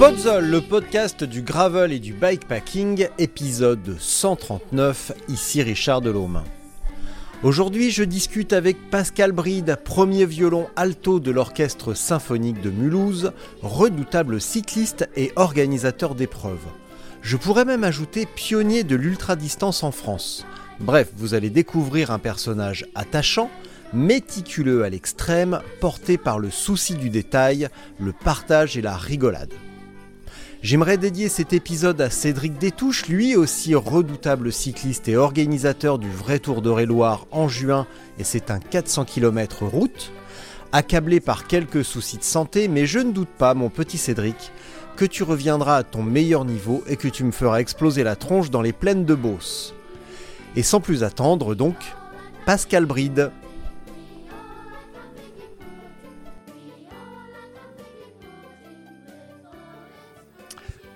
Podzol, le podcast du gravel et du bikepacking, épisode 139, ici Richard Delhomme. Aujourd'hui, je discute avec Pascal Bride, premier violon alto de l'Orchestre symphonique de Mulhouse, redoutable cycliste et organisateur d'épreuves. Je pourrais même ajouter pionnier de l'ultra-distance en France. Bref, vous allez découvrir un personnage attachant, méticuleux à l'extrême, porté par le souci du détail, le partage et la rigolade. J'aimerais dédier cet épisode à Cédric Détouche, lui aussi redoutable cycliste et organisateur du vrai Tour de Loire en juin, et c'est un 400 km route. Accablé par quelques soucis de santé, mais je ne doute pas, mon petit Cédric, que tu reviendras à ton meilleur niveau et que tu me feras exploser la tronche dans les plaines de Beauce. Et sans plus attendre, donc, Pascal Bride.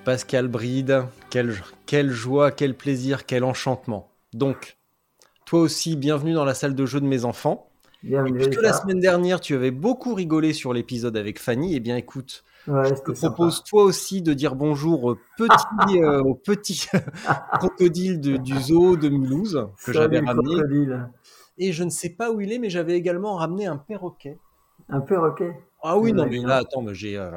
Pascal Bride, quelle, quelle joie, quel plaisir, quel enchantement. Donc, toi aussi, bienvenue dans la salle de jeu de mes enfants. Bienvenue. Puisque la semaine dernière, tu avais beaucoup rigolé sur l'épisode avec Fanny, eh bien écoute, Ouais, je te c'était sympa. propose toi aussi de dire bonjour au petit, euh, au petit crocodile de- du zoo de Mulhouse que j'avais ramené. crocodile. Et je ne sais pas où il est, mais j'avais également ramené un perroquet. Un perroquet. Ah oui, non, mais là, attends, j'ai euh,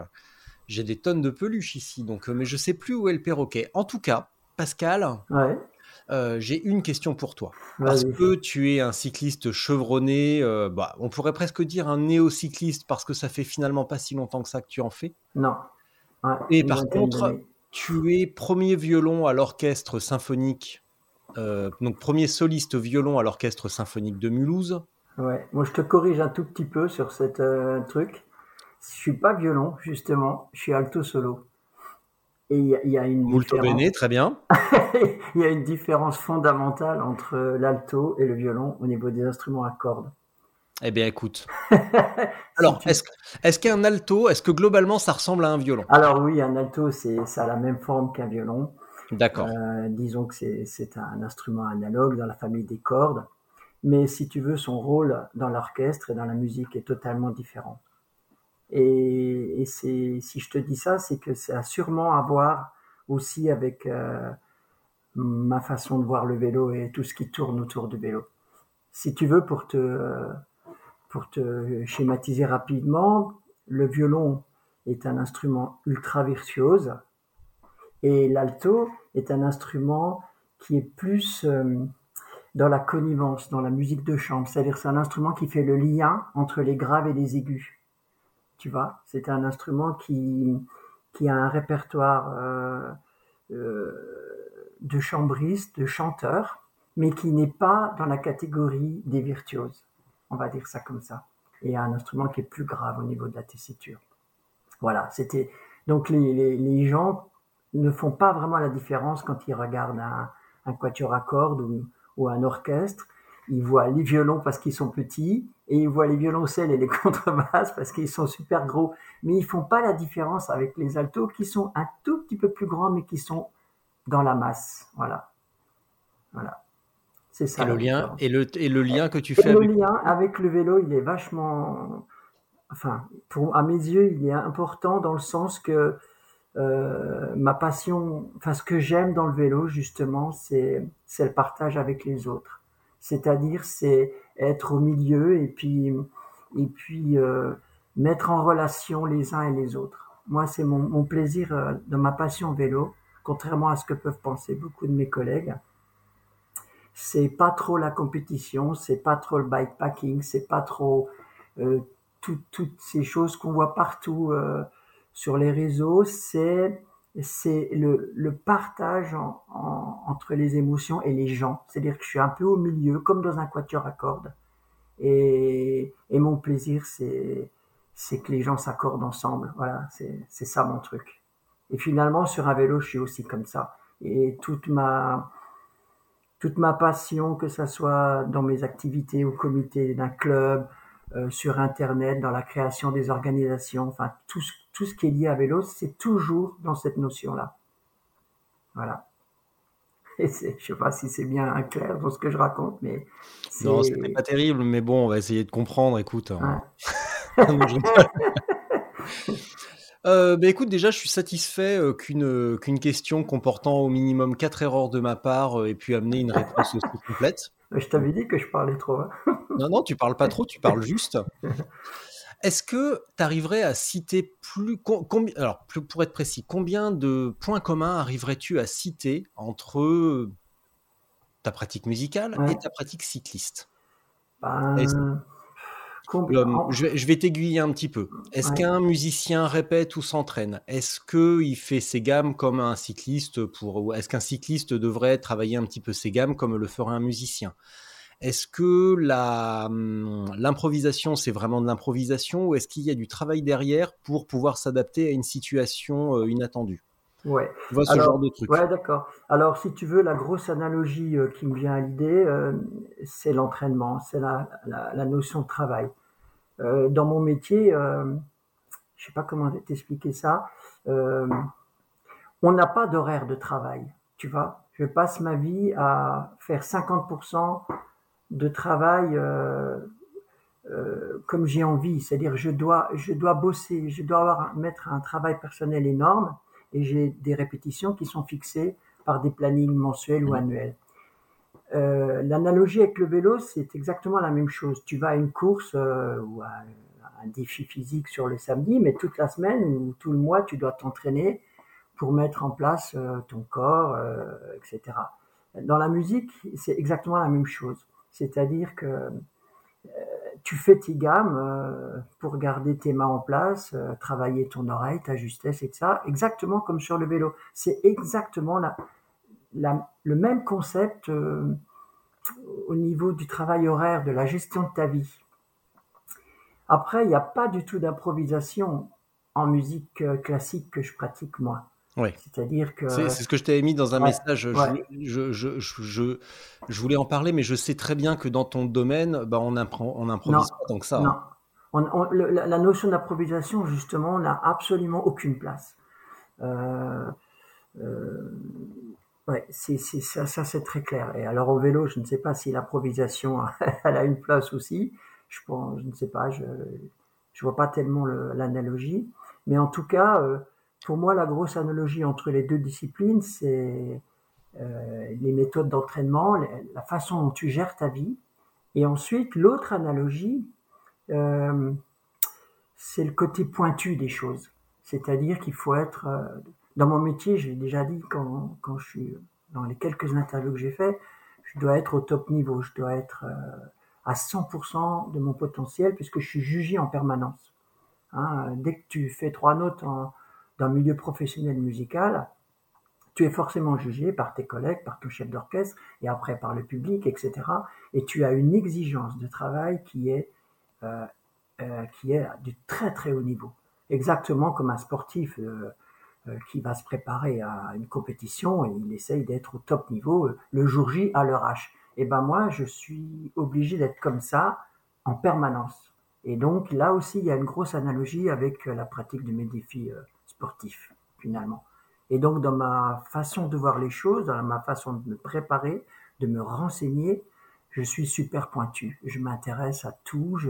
j'ai des tonnes de peluches ici, donc, euh, mais je sais plus où est le perroquet. En tout cas, Pascal, Ouais, euh, j'ai une question pour toi. Parce que tu es un cycliste chevronné, euh, bah, on pourrait presque dire un néo-cycliste parce que ça fait finalement pas si longtemps que ça que tu en fais. Non. Ouais, Et par contre. Tu es premier violon à l'orchestre symphonique, euh, donc premier soliste violon à l'orchestre symphonique de Mulhouse. Ouais. Moi, je te corrige un tout petit peu sur cet truc. Je suis pas violon, justement. Je suis alto solo. Et il y, a- il y a une Molto différence. bene, très bien. il y a une différence fondamentale entre l'alto et le violon au niveau des instruments à cordes. Eh bien, écoute. Alors, est-ce est qu'un alto, est-ce que globalement ça ressemble à un violon? Alors oui, un alto, c'est ça a la même forme qu'un violon. D'accord. Euh, disons que c'est un instrument analogue dans la famille des cordes, mais si tu veux, son rôle dans l'orchestre et dans la musique est totalement différent. Et, et si je te dis ça, c'est que ça a sûrement à voir aussi avec euh, ma façon de voir le vélo et tout ce qui tourne autour du vélo. Si tu veux, pour te, pour te schématiser rapidement, le violon est un instrument ultra virtuose, et l'alto est un instrument qui est plus euh, dans la connivence, dans la musique de chambre. C'est-à-dire c'est un instrument qui fait le lien entre les graves et les aigus. Tu vois, c'est un instrument qui, qui a un répertoire euh, euh, de chambristes, de chanteurs, mais qui n'est pas dans la catégorie des virtuoses. On va dire ça comme ça. Et un instrument qui est plus grave au niveau de la tessiture. Voilà, c'était donc les, gens ne font pas vraiment la différence quand ils regardent un, quatuor à cordes ou un orchestre. Ils voient les violons parce qu'ils sont petits et ils voient les violoncelles et les contrebasses parce qu'ils sont super gros. Mais ils font pas la différence avec les altos qui sont un tout petit peu plus grands mais qui sont dans la masse. Voilà. Voilà. C'est ça. Et le lien, et le, et le lien que tu Et fais le avec. lien avec le vélo, il est vachement, enfin, pour, à mes yeux, il est important dans le sens que euh, ma passion, enfin, ce que j'aime dans le vélo, justement, c'est, c'est le partage avec les autres. C'est-à-dire, c'est être au milieu et puis, et puis euh, mettre en relation les uns et les autres. Moi, c'est mon, mon plaisir euh, de ma passion vélo, contrairement à ce que peuvent penser beaucoup de mes collègues c'est pas trop la compétition, c'est pas trop le bikepacking, c'est pas trop euh, tout- toutes ces choses qu'on voit partout euh, sur les réseaux, c'est c'est le, partage en- en- entre les émotions et les gens. C'est-à-dire que je suis un peu au milieu, comme dans un quatuor à cordes. Et, et mon plaisir, c'est que les gens s'accordent ensemble. Voilà, c'est c'est ça mon truc. Et finalement, sur un vélo, je suis aussi comme ça. Et toute ma toute ma passion, que ça soit dans mes activités au comité d'un club, euh, sur Internet, dans la création des organisations, enfin tout, ce- tout ce qui est lié à vélo, c'est toujours dans cette notion-là. Voilà. Et c'est, je sais pas si c'est bien clair dans ce que je raconte, mais. Non, c'était pas terrible, mais bon, on va essayer de comprendre. Écoute. hein. Ouais. Non, je rigole. Euh, bah, écoute, déjà, je suis satisfait euh, qu'une qu'une question comportant au minimum 4 erreurs de ma part euh, ait pu amener une réponse aussi complète. Je t'avais dit que je parlais trop. hein. Non, non, tu parles pas trop, tu parles juste. Est-ce que tu arriverais à citer plus. alors, plus- pour être précis, combien de points communs arriverais-tu à citer entre ta pratique musicale Ouais. et ta pratique cycliste? Ben, je vais, je vais t'aiguiller un petit peu. Est-ce Ouais. qu'un musicien répète ou s'entraîne? Est-ce qu'il fait ses gammes comme un cycliste pour, ou Est-ce qu'un cycliste devrait travailler un petit peu ses gammes comme le ferait un musicien? Est-ce que la, hum, l'improvisation, c'est vraiment de l'improvisation ou est-ce qu'il y a du travail derrière pour pouvoir s'adapter à une situation euh, inattendue? Ouais. Tu vois ce Alors, genre de truc Ouais, d'accord. Alors, si tu veux, la grosse analogie euh, qui me vient à l'idée, euh, c'est l'entraînement, c'est la, la, la notion de travail. Euh, dans mon métier, euh, je sais pas comment t'expliquer ça, on n'a pas d'horaire de travail, tu vois. Je passe ma vie à faire 50% de travail euh, euh, comme j'ai envie, c'est-à-dire je dois, je dois bosser, je dois avoir, mettre un travail personnel énorme et j'ai des répétitions qui sont fixées par des plannings mensuels ou annuels. Euh, L'analogie avec le vélo, c'est exactement la même chose. Tu vas à une course euh, ou à un défi physique sur le samedi, mais toute la semaine ou tout le mois, tu dois t'entraîner pour mettre en place euh, ton corps, euh, etc. Dans la musique, c'est exactement la même chose. C'est-à-dire que euh, tu fais tes gammes euh, pour garder tes mains en place, euh, travailler ton oreille, ta justesse, et ça, exactement comme sur le vélo. C'est exactement le même concept au niveau du travail horaire, de la gestion de ta vie. Après, il n'y a pas du tout d'improvisation en musique classique que je pratique moi. Ouais. C'est-à-dire que C'est ce que je t'avais mis dans un Ouais, message. Je, ouais. voulais- je, je, je, je- voulais en parler, mais je sais très bien que dans ton domaine, bah, on impro- on n'improvise Non, pas tant que ça. Non. hein. On- on- le- la, notion d'improvisation, justement, n'a absolument aucune place. Euh, euh, ouais, c'est, c'est- ça, ça c'est très clair. Et alors au vélo, je ne sais pas si l'improvisation elle a une place aussi. Je pense, je ne sais pas, je je vois pas tellement le- l'analogie. Mais en tout cas, euh, pour moi, la grosse analogie entre les deux disciplines, c'est euh, les méthodes d'entraînement, la façon dont tu gères ta vie. Et ensuite, l'autre analogie, euh, c'est le côté pointu des choses. C'est-à-dire qu'il faut être, euh, dans mon métier, j'ai déjà dit quand, je suis dans les quelques interviews que j'ai fait, je dois être au top niveau, je dois être à 100% de mon potentiel puisque je suis jugé en permanence. Hein, dès que tu fais trois notes en- dans le milieu professionnel musical, tu es forcément jugé par tes collègues, par ton chef d'orchestre et après par le public, etc. Et tu as une exigence de travail qui est euh, euh, qui est du très très haut niveau. Exactement comme un sportif euh, euh, qui va se préparer à une compétition et il essaye d'être au top niveau le jour J à l'heure H. Et ben moi, je suis obligé d'être comme ça en permanence. Et donc là aussi, il y a une grosse analogie avec la pratique de mes défis sportifs finalement. Et donc dans ma façon de voir les choses, dans ma façon de me préparer, de me renseigner, je suis super pointu. Je m'intéresse à tout. Je,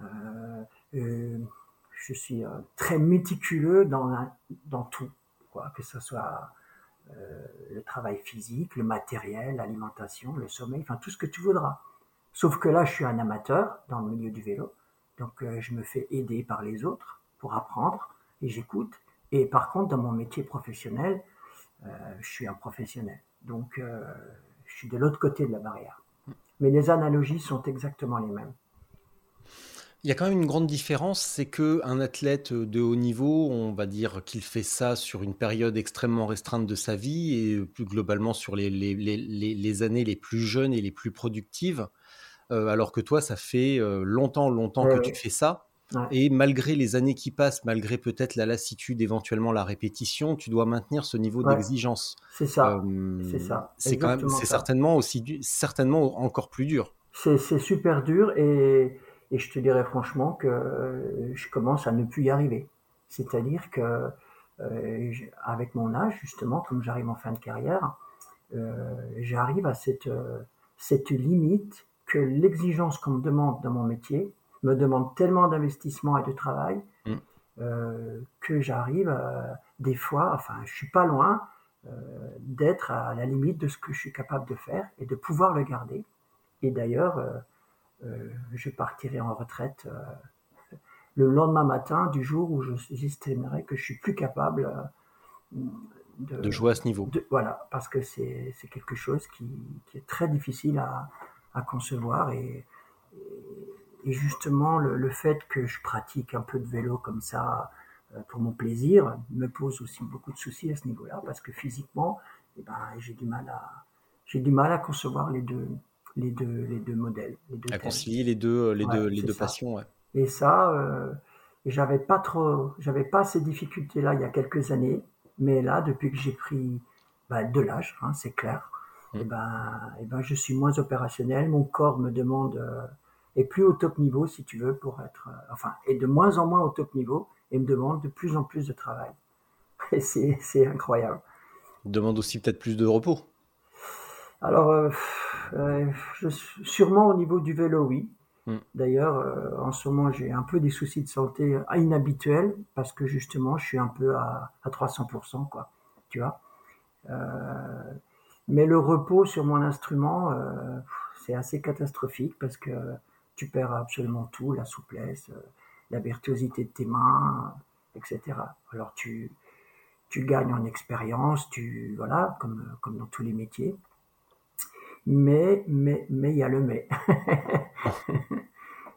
euh, euh, je suis euh, très méticuleux dans, dans tout, quoi, que ce soit le travail physique, le matériel, l'alimentation, le sommeil, enfin tout ce que tu voudras. Sauf que là, je suis un amateur dans le milieu du vélo, donc je me fais aider par les autres pour apprendre et j'écoute. Et par contre, dans mon métier professionnel, euh, je suis un professionnel, donc euh, je suis de l'autre côté de la barrière. Mais les analogies sont exactement les mêmes. Il y a quand même une grande différence, c'est que un athlète de haut niveau, on va dire qu'il fait ça sur une période extrêmement restreinte de sa vie et plus globalement sur les, les, les, les années les plus jeunes et les plus productives, euh, alors que toi, ça fait longtemps, longtemps Ouais, que tu fais ça. Ouais. Et malgré les années qui passent, malgré peut-être la lassitude, éventuellement la répétition, tu dois maintenir ce niveau Ouais. d'exigence. C'est ça. Euh, c'est ça, C'est quand même, exactement c'est ça. certainement aussi, du- certainement encore plus dur. C'est super dur et, et je te dirais franchement que euh, je commence à ne plus y arriver. C'est-à-dire que euh, avec mon âge, justement, comme j'arrive en fin de carrière, euh, j'arrive à cette, cette limite que l'exigence qu'on me demande dans mon métier me demande tellement d'investissement et de travail Mm. euh, que j'arrive euh, des fois, enfin je suis pas loin euh, d'être à la limite de ce que je suis capable de faire et de pouvoir le garder. Et d'ailleurs, je partirai en retraite le lendemain matin du jour où je- j'estimerai que je suis plus capable de, De jouer à ce niveau. de- voilà, parce que c'est c'est quelque chose qui, qui est très difficile à, à concevoir et, et, justement le, le fait que je pratique un peu de vélo comme ça euh, pour mon plaisir me pose aussi beaucoup de soucis à ce niveau-là parce que physiquement, eh ben, j'ai du mal à j'ai du mal à concevoir les deux les deux les deux modèles, les deux À concilier les deux, les Ouais, deux, les c'est deux ça. passions. ouais. Et ça, euh, j'avais pas trop, j'avais pas ces difficultés-là il y a quelques années, mais là, depuis que j'ai pris bah, de l'âge, hein, c'est clair, Mm. et ben, et ben, je suis moins opérationnel. Mon corps me demande, euh, est plus au top niveau, si tu veux, pour être, euh, enfin, est de moins en moins au top niveau et me demande de plus en plus de travail. Et c'est, incroyable. Demande aussi peut-être plus de repos. Alors, euh, euh, je, sûrement au niveau du vélo, oui. Mm. D'ailleurs, euh, en ce moment, j'ai un peu des soucis de santé inhabituels parce que justement, je suis un peu à, à 300%, quoi. Tu vois. Mais le repos sur mon instrument, c'est assez catastrophique parce que tu perds absolument tout, la souplesse, euh, la virtuosité de tes mains, etc. Alors tu, tu gagnes en expérience, tu voilà, comme comme dans tous les métiers. Mais mais mais il y a le mais.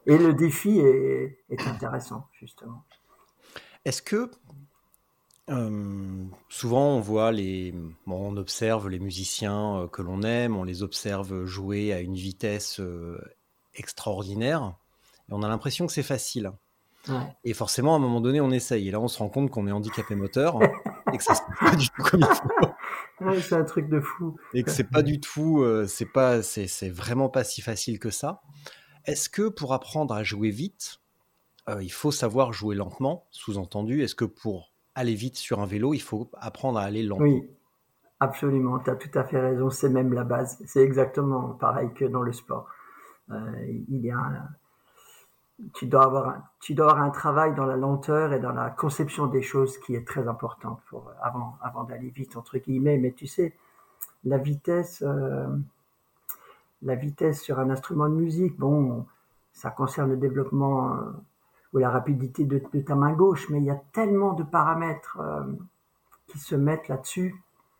Et le défi est, intéressant justement. Est-ce que euh, souvent on voit les, bon, on observe les musiciens euh, que l'on aime, on les observe jouer à une vitesse euh, extraordinaire, et on a l'impression que c'est facile. Ouais. Et forcément, à un moment donné, on essaye. Et là, on se rend compte qu'on est handicapé moteur et que ça se passe pas du tout comme il faut. Ouais, c'est un truc de fou. Et que c'est pas du tout, euh, c'est pas, c'est, c'est vraiment pas si facile que ça. Est-ce que pour apprendre à jouer vite, euh, il faut savoir jouer lentement? Sous-entendu, est-ce que pour aller vite sur un vélo, il faut apprendre à aller lentement? Oui, absolument, tu as tout à fait raison, c'est même la base. C'est exactement pareil que dans le sport. Euh, il y a tu, dois avoir un, tu dois avoir un travail dans la lenteur et dans la conception des choses qui est très importante pour, avant, avant d'aller vite, entre guillemets. Mais tu sais, la vitesse, euh, la vitesse sur un instrument de musique, bon, ça concerne le développement euh, ou la rapidité de, ta main gauche, mais il y a tellement de paramètres qui se mettent là-dessus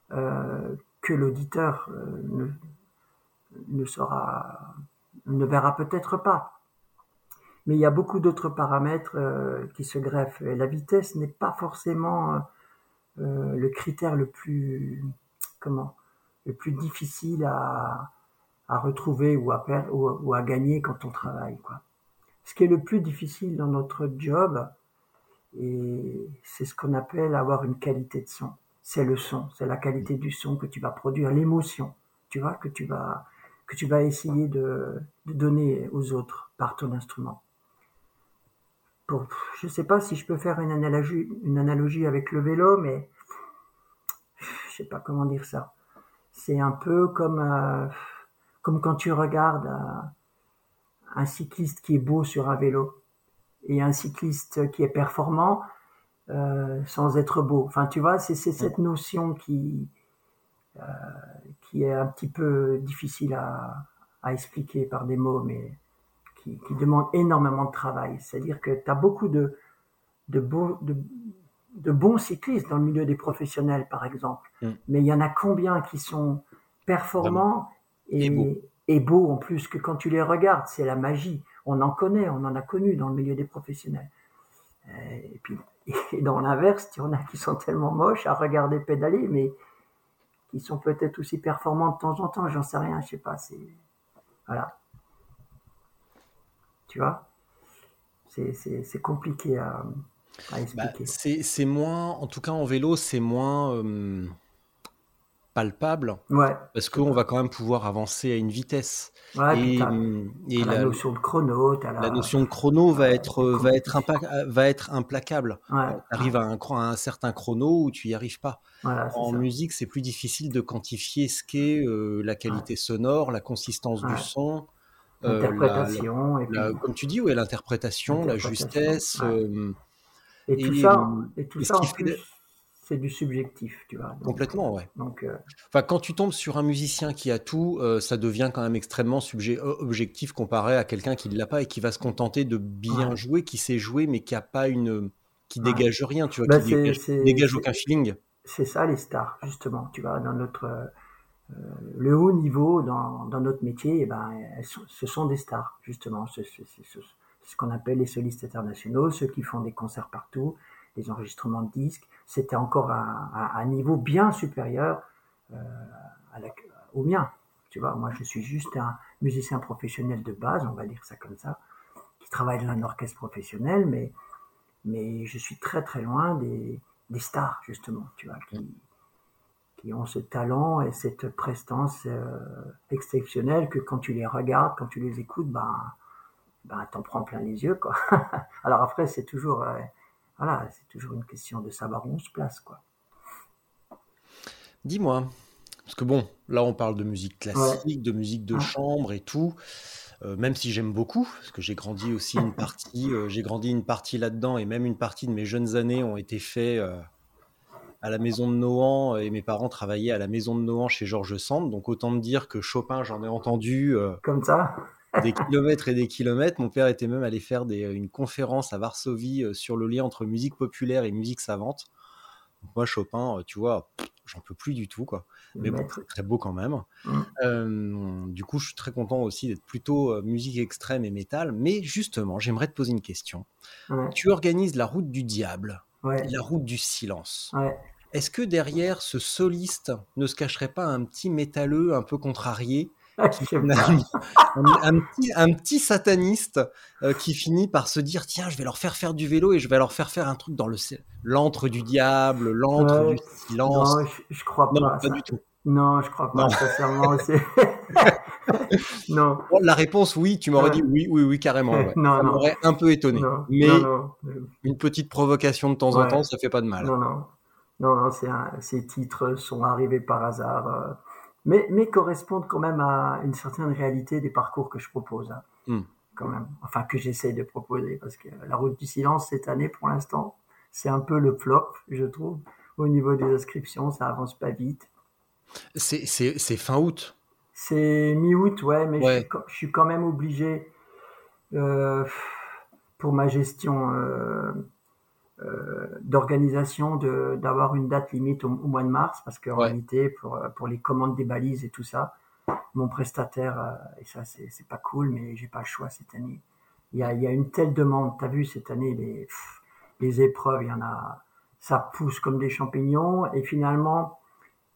que l'auditeur ne, ne saura, ne verra peut-être pas. Mais il y a beaucoup d'autres paramètres euh, qui se greffent. Et la vitesse n'est pas forcément euh, euh, le critère le plus, comment, le plus difficile à, à retrouver ou à ou à gagner quand on travaille, quoi. Ce qui est le plus difficile dans notre job, et c'est ce qu'on appelle avoir une qualité de son. C'est le son, c'est la qualité du son que tu vas produire, l'émotion, tu vois, que tu vas, que tu vas essayer de, de donner aux autres par ton instrument. Pour, je sais pas si je peux faire une analogie, une analogie avec le vélo, mais je sais pas comment dire ça. C'est un peu comme, euh, comme quand tu regardes un, un cycliste qui est beau sur un vélo et un cycliste qui est performant euh, sans être beau. Enfin, tu vois, c'est c'est cette notion qui qui est un petit peu difficile à, à expliquer par des mots, mais qui, qui demande énormément de travail. C'est-à-dire que tu as beaucoup de de, beaux, de de bons cyclistes dans le milieu des professionnels, par exemple. Mm. Mais il y en a combien qui sont performants Et et, beaux. en plus que quand tu les regardes. C'est la magie. On en connaît, on en a connu dans le milieu des professionnels. Euh, Et puis, et dans l'inverse, il y en a qui sont tellement moches à regarder pédaler, mais sont peut-être aussi performants de temps en temps. J'en sais rien, je sais pas. C'est voilà. Tu vois, c'est compliqué à, à Bah, expliquer. c'est c'est moins, en tout cas en vélo, c'est moins euh, palpable Ouais, parce qu'on va quand même pouvoir avancer à une vitesse. ouais. Et, et la la, notion de chrono, t'as la la notion de chrono va être, euh, va être, compliqué. impa- va être implacable. Ouais, Tu arrives à un, chro- à un certain chrono où tu y arrives pas. voilà, En ça. musique, c'est plus difficile de quantifier ce qu'est euh, la qualité sonore, la consistance du son, euh, L'interprétation et la- puis comme tu dis, ouais, l'interprétation, la justesse. Euh, Et tout et, ça, euh, et tout et ça en plus, c'est du subjectif, tu vois. Donc, complètement, ouais. donc euh, Enfin, quand tu tombes sur un musicien qui a tout, euh, ça devient quand même extrêmement subje- euh, objectif comparé à quelqu'un qui ne l'a pas et qui va se contenter de bien ouais, jouer, qui sait jouer, mais qui a pas une, qui ouais. dégage rien, tu vois, Ben qui dégage, dégage aucun feeling. c'est ça les stars justement. Tu vois, dans notre euh, le haut niveau dans, dans notre métier, eh ben, sont- ce sont des stars justement. C'est c'est- c'est- c'est ce qu'on appelle les solistes internationaux, ceux qui font des concerts partout, des enregistrements de disques. C'était encore un, un- niveau bien supérieur euh, au mien. Tu vois, moi je suis juste un musicien professionnel de base, on va dire ça comme ça, qui travaille dans un orchestre professionnel, mais mais je suis très très loin des, des stars justement, tu vois, qui, qui ont ce talent et cette prestance euh, exceptionnelle que quand tu les regardes, quand tu les écoutes, ben, ben t'en prends plein les yeux, quoi. Alors après, c'est toujours, euh, voilà, c'est toujours une question de savoir où on se place, quoi. Dis-moi, parce que bon, là on parle de musique Ouais, classique, de musique de ouais, chambre et tout, euh, même si j'aime beaucoup, parce que j'ai grandi aussi une partie, euh, j'ai grandi une partie là-dedans et même une partie de mes jeunes années ont été faits euh, à la maison de Nohant et mes parents travaillaient à la maison de Nohant chez Georges Sand, donc autant me dire que Chopin, j'en ai entendu comme ça. Des kilomètres et des kilomètres. Mon père était même allé faire des- une conférence à Varsovie euh, sur le lien entre musique populaire et musique savante. Donc moi, Chopin, euh, tu vois, j'en peux plus du tout, quoi. Mais bon, c'est très beau quand même. Mm. Euh, du coup, je suis très content aussi d'être plutôt euh, musique extrême et métal. Mais justement, j'aimerais te poser une question. Ouais, Tu organises la route du diable, ouais, la route du silence. ouais. Est-ce que derrière ce soliste ne se cacherait pas un petit métalleux un peu contrarié? un, un petit, un petit sataniste euh, qui finit par se dire tiens je vais leur faire faire du vélo et je vais leur faire faire un truc dans le l'antre du diable l'antre Ouais, du silence. Non, je, je crois non pas pas du tout. Non, je crois pas, sincèrement. non, Bon, la réponse oui tu m'aurais dit oui oui oui carrément ouais. non, ça m'aurait un peu étonné. Non, mais non, une petite provocation de temps en temps ça fait pas de mal. Non, non. Non, non, c'est un- ces titres sont arrivés par hasard, euh, mais, mais correspondent quand même à une certaine réalité des parcours que je propose, hein, Hmm. quand même. Enfin, que j'essaie de proposer, parce que la route du silence cette année, pour l'instant, c'est un peu le flop, je trouve. Au niveau des inscriptions, ça avance pas vite. c'est fin août C'est mi-août, ouais, mais je suis, quand- je suis quand même obligé, euh, pour ma gestion euh, d'organisation, de- d'avoir une date limite au, au mois de mars, parce qu'en ouais réalité, pour, euh, pour les commandes des balises et tout ça, mon prestataire, euh, et ça c'est c'est pas cool, mais j'ai pas le choix cette année. Il y a, il y a une telle demande, t'as vu cette année, les, pff, les épreuves, il y en a, ça pousse comme des champignons, et finalement,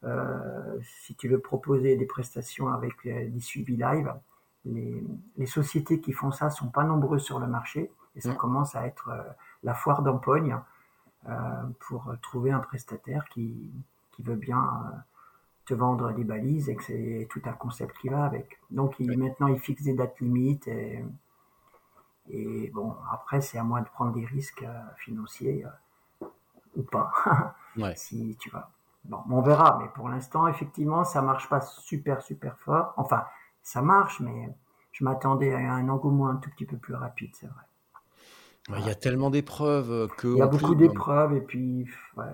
euh, si tu veux proposer des prestations avec euh, des suivis live, les, les sociétés qui font ça sont pas nombreuses sur le marché et ça Mm. commence à être euh, la foire d'empoigne euh, pour trouver un prestataire qui, qui veut bien euh, te vendre des balises et que c'est tout un concept qui va avec. Donc il, maintenant il fixe des dates limites et, et bon après c'est à moi de prendre des risques euh, financiers ou pas ouais si tu vois. Bon, on verra, mais pour l'instant, effectivement, ça marche pas super, super fort. Enfin, ça marche, mais je m'attendais à un engouement un tout petit peu plus rapide, c'est vrai. Ouais, il y a Voilà. tellement d'épreuves euh, que Il y a beaucoup d'épreuves, et puis, ouais,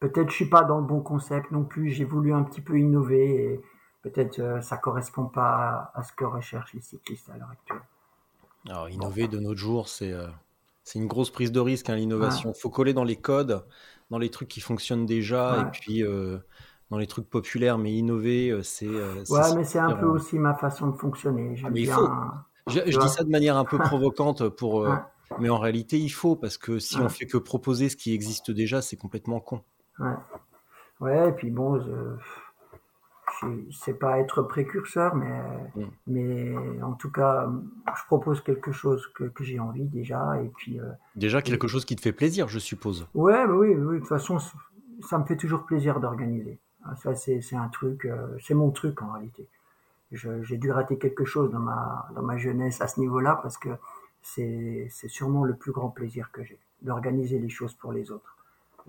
peut-être je suis pas dans le bon concept non plus. J'ai voulu un petit peu innover, et peut-être euh, ça correspond pas à, ce que recherchent les cyclistes à l'heure actuelle. alors innover de nos jours c'est euh, c'est une grosse prise de risque hein, ouais, l'innovation faut coller dans les codes dans les trucs qui fonctionnent déjà et puis euh, dans les trucs populaires, mais innover, c'est. Ouais, mais c'est un peu aussi ma façon de fonctionner. J'aime mais il faut. Je, dis ça de manière un peu provocante pour, Ouais. Mais en réalité, il faut parce que si on Ouais. fait que proposer ce qui existe déjà, c'est complètement con. Ouais. Ouais, et puis bon, je, sais pas être précurseur, mais, Mm. mais en tout cas, je propose quelque chose que, que j'ai envie déjà, et puis euh, Déjà quelque chose qui te fait plaisir, je suppose. ouais, bah oui, oui, de toute façon, ça me fait toujours plaisir d'organiser. Ah, Ça, c'est, c'est un truc, euh, c'est mon truc en réalité. J'ai dû rater quelque chose dans ma, dans ma jeunesse à ce niveau-là parce que c'est, sûrement le plus grand plaisir que j'ai, d'organiser les choses pour les autres.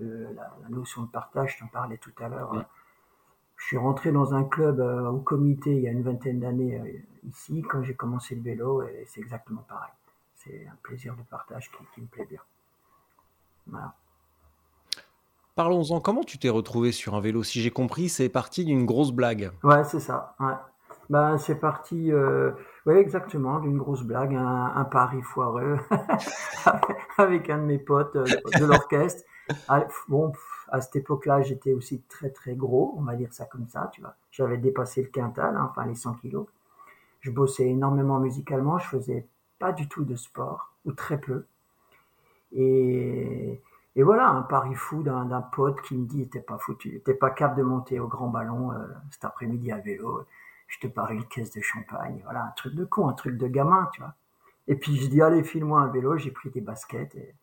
Euh, la, la notion de partage, je t'en parlais tout à l'heure. Je suis rentré dans un club euh, au comité il y a une vingtaine d'années euh, ici, quand j'ai commencé le vélo, et c'est exactement pareil. C'est un plaisir de partage qui, qui me plaît bien. Voilà. Parlons-en. Comment tu t'es retrouvé sur un vélo? Si j'ai compris, c'est parti d'une grosse blague. Ouais, c'est ça. Ouais. Ben, c'est parti, euh, ouais, exactement, d'une grosse blague, un, pari foireux avec un de mes potes euh, de l'orchestre. Ah, Bon, à cette époque-là, j'étais aussi très très gros, on va dire ça comme ça, tu vois. J'avais dépassé le quintal, hein, enfin les 100 kilos. Je bossais énormément musicalement, je faisais pas du tout de sport, ou très peu. Et, et voilà, un pari fou d'un pote qui me dit, t'es pas foutu, t'es pas capable de monter au grand ballon euh, cet après-midi à vélo, je te parie une caisse de champagne, voilà, un truc de con, un truc de gamin, tu vois. Et puis je dis, allez, file-moi un vélo, j'ai pris des baskets et,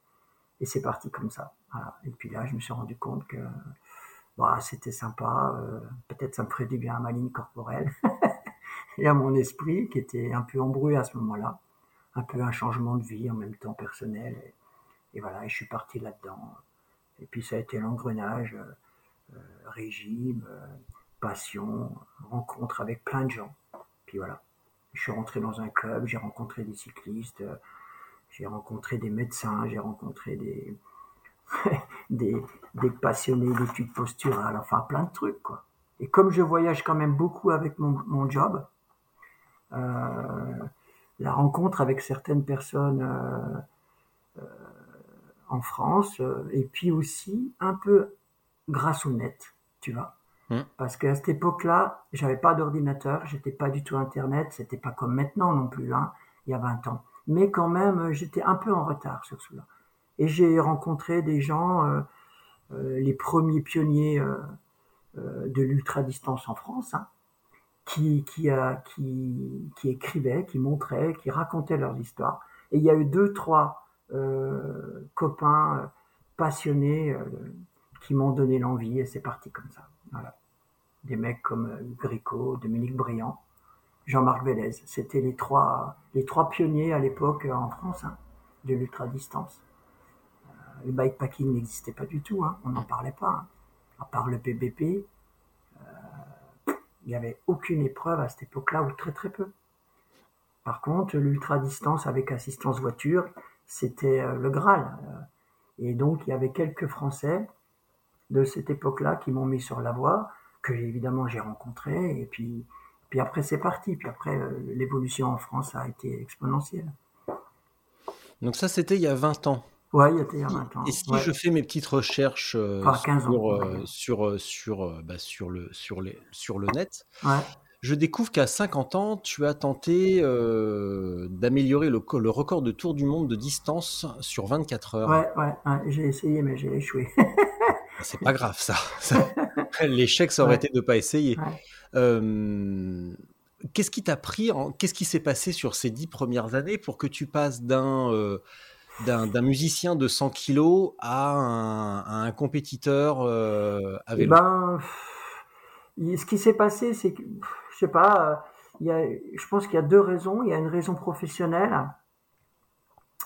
c'est parti comme ça. Et puis là, je me suis rendu compte que bah, c'était sympa, euh, peut-être ça me ferait du bien à ma ligne corporelle et à mon esprit qui était un peu embrouillé à ce moment-là, un peu un changement de vie en même temps personnel. Et, et voilà, et je suis parti là-dedans. Et puis ça a été l'engrenage, euh, euh, régime, euh, passion, rencontre avec plein de gens. Puis voilà, je suis rentré dans un club, j'ai rencontré des cyclistes, euh, j'ai rencontré des médecins, j'ai rencontré des, des, des passionnés d'études posturales, enfin plein de trucs quoi. Et comme je voyage quand même beaucoup avec mon, mon job, euh, la rencontre avec certaines personnes euh, en France, et puis aussi un peu grâce au net, tu vois. Mm. Parce qu'à cette époque-là, j'avais pas d'ordinateur, j'étais pas du tout Internet, c'était pas comme maintenant non plus, hein, il y a 20 ans. Mais quand même, j'étais un peu en retard sur cela. Et j'ai rencontré des gens, euh, euh, les premiers pionniers euh, euh, de l'ultra-distance en France, hein, qui, qui, qui, qui écrivaient, qui montraient, qui racontaient leurs histoires. Et il y a eu deux, trois euh, copains euh, passionnés qui m'ont donné l'envie et c'est parti comme ça. Voilà. Des mecs comme euh, Grico, Dominique Briand, Jean-Marc Vélez. C'était les trois, les trois pionniers à l'époque euh, en France hein, de l'ultra-distance. Euh, le bikepacking n'existait pas du tout, hein, on n'en parlait pas. hein. À part le PBP, il n'y avait aucune épreuve à cette époque-là, ou très très peu. Par contre, l'ultra-distance avec assistance voiture, c'était le Graal. Et donc, il y avait quelques Français de cette époque-là qui m'ont mis sur la voie, que évidemment j'ai rencontré, et puis, puis après c'est parti. Puis après, euh, l'évolution en France a été exponentielle. Donc ça, c'était il y a 20 ans. Ouais, il y a il y a 20 ans. Et si Ouais. je fais mes petites recherches euh, Ah, 15 ans, sur, euh, sur, sur, bah, sur, le, sur, les, sur le net, Ouais. je découvre qu'à 50 ans, tu as tenté euh, d'améliorer le, co- le record de tour du monde de distance sur 24 heures. Ouais, ouais, ouais, j'ai essayé, mais j'ai échoué. C'est pas grave, ça. Ça- L'échec, ça aurait Ouais. été de ne pas essayer. Ouais. Euh, Qu'est-ce qui t'a pris en- Qu'est-ce qui s'est passé sur ces dix premières années pour que tu passes d'un euh, d'un musicien de 100 kilos à un, à un compétiteur euh, à Eh vélo? ben, ce qui s'est passé, c'est que, je sais pas, il y a, je pense qu'il y a deux raisons. Il y a une raison professionnelle.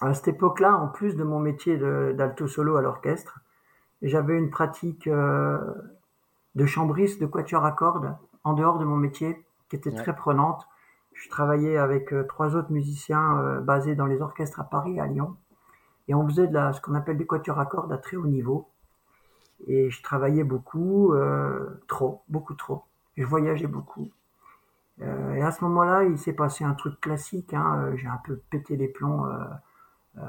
À cette époque-là, en plus de mon métier de- d'alto solo à l'orchestre, j'avais une pratique euh, de chambriste, de quatuor à cordes, en dehors de mon métier, qui était Ouais. très prenante. Je travaillais avec euh, trois autres musiciens euh, basés dans les orchestres à Paris, et à Lyon, et on faisait de la, ce qu'on appelle des quatuors à cordes à très haut niveau. Et je travaillais beaucoup, euh, trop, beaucoup trop. Je voyageais beaucoup. Euh, et à ce moment-là, il s'est passé un truc classique. Hein, j'ai un peu pété les plombs, euh, euh,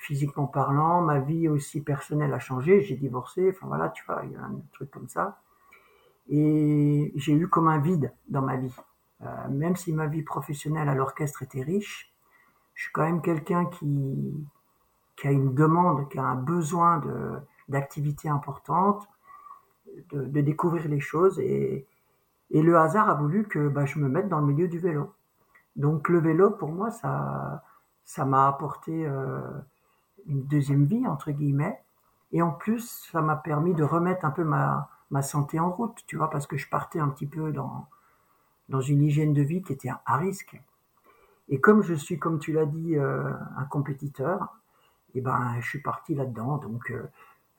physiquement parlant. Ma vie aussi personnelle a changé. J'ai divorcé. Enfin voilà, tu vois, il y a un truc comme ça. Et j'ai eu comme un vide dans ma vie. Euh, même si ma vie professionnelle à l'orchestre était riche, je suis quand même quelqu'un qui, qui a une demande, qui a un besoin d'activités importantes, de, de découvrir les choses. Et, et le hasard a voulu que bah, je me mette dans le milieu du vélo. Donc le vélo, pour moi, ça, ça m'a apporté euh, une deuxième vie, entre guillemets. Et en plus, ça m'a permis de remettre un peu ma, ma santé en route, tu vois, parce que je partais un petit peu dans, dans une hygiène de vie qui était à risque. Et comme je suis, comme tu l'as dit, euh, un compétiteur, et eh ben, je suis parti là-dedans. Donc, euh,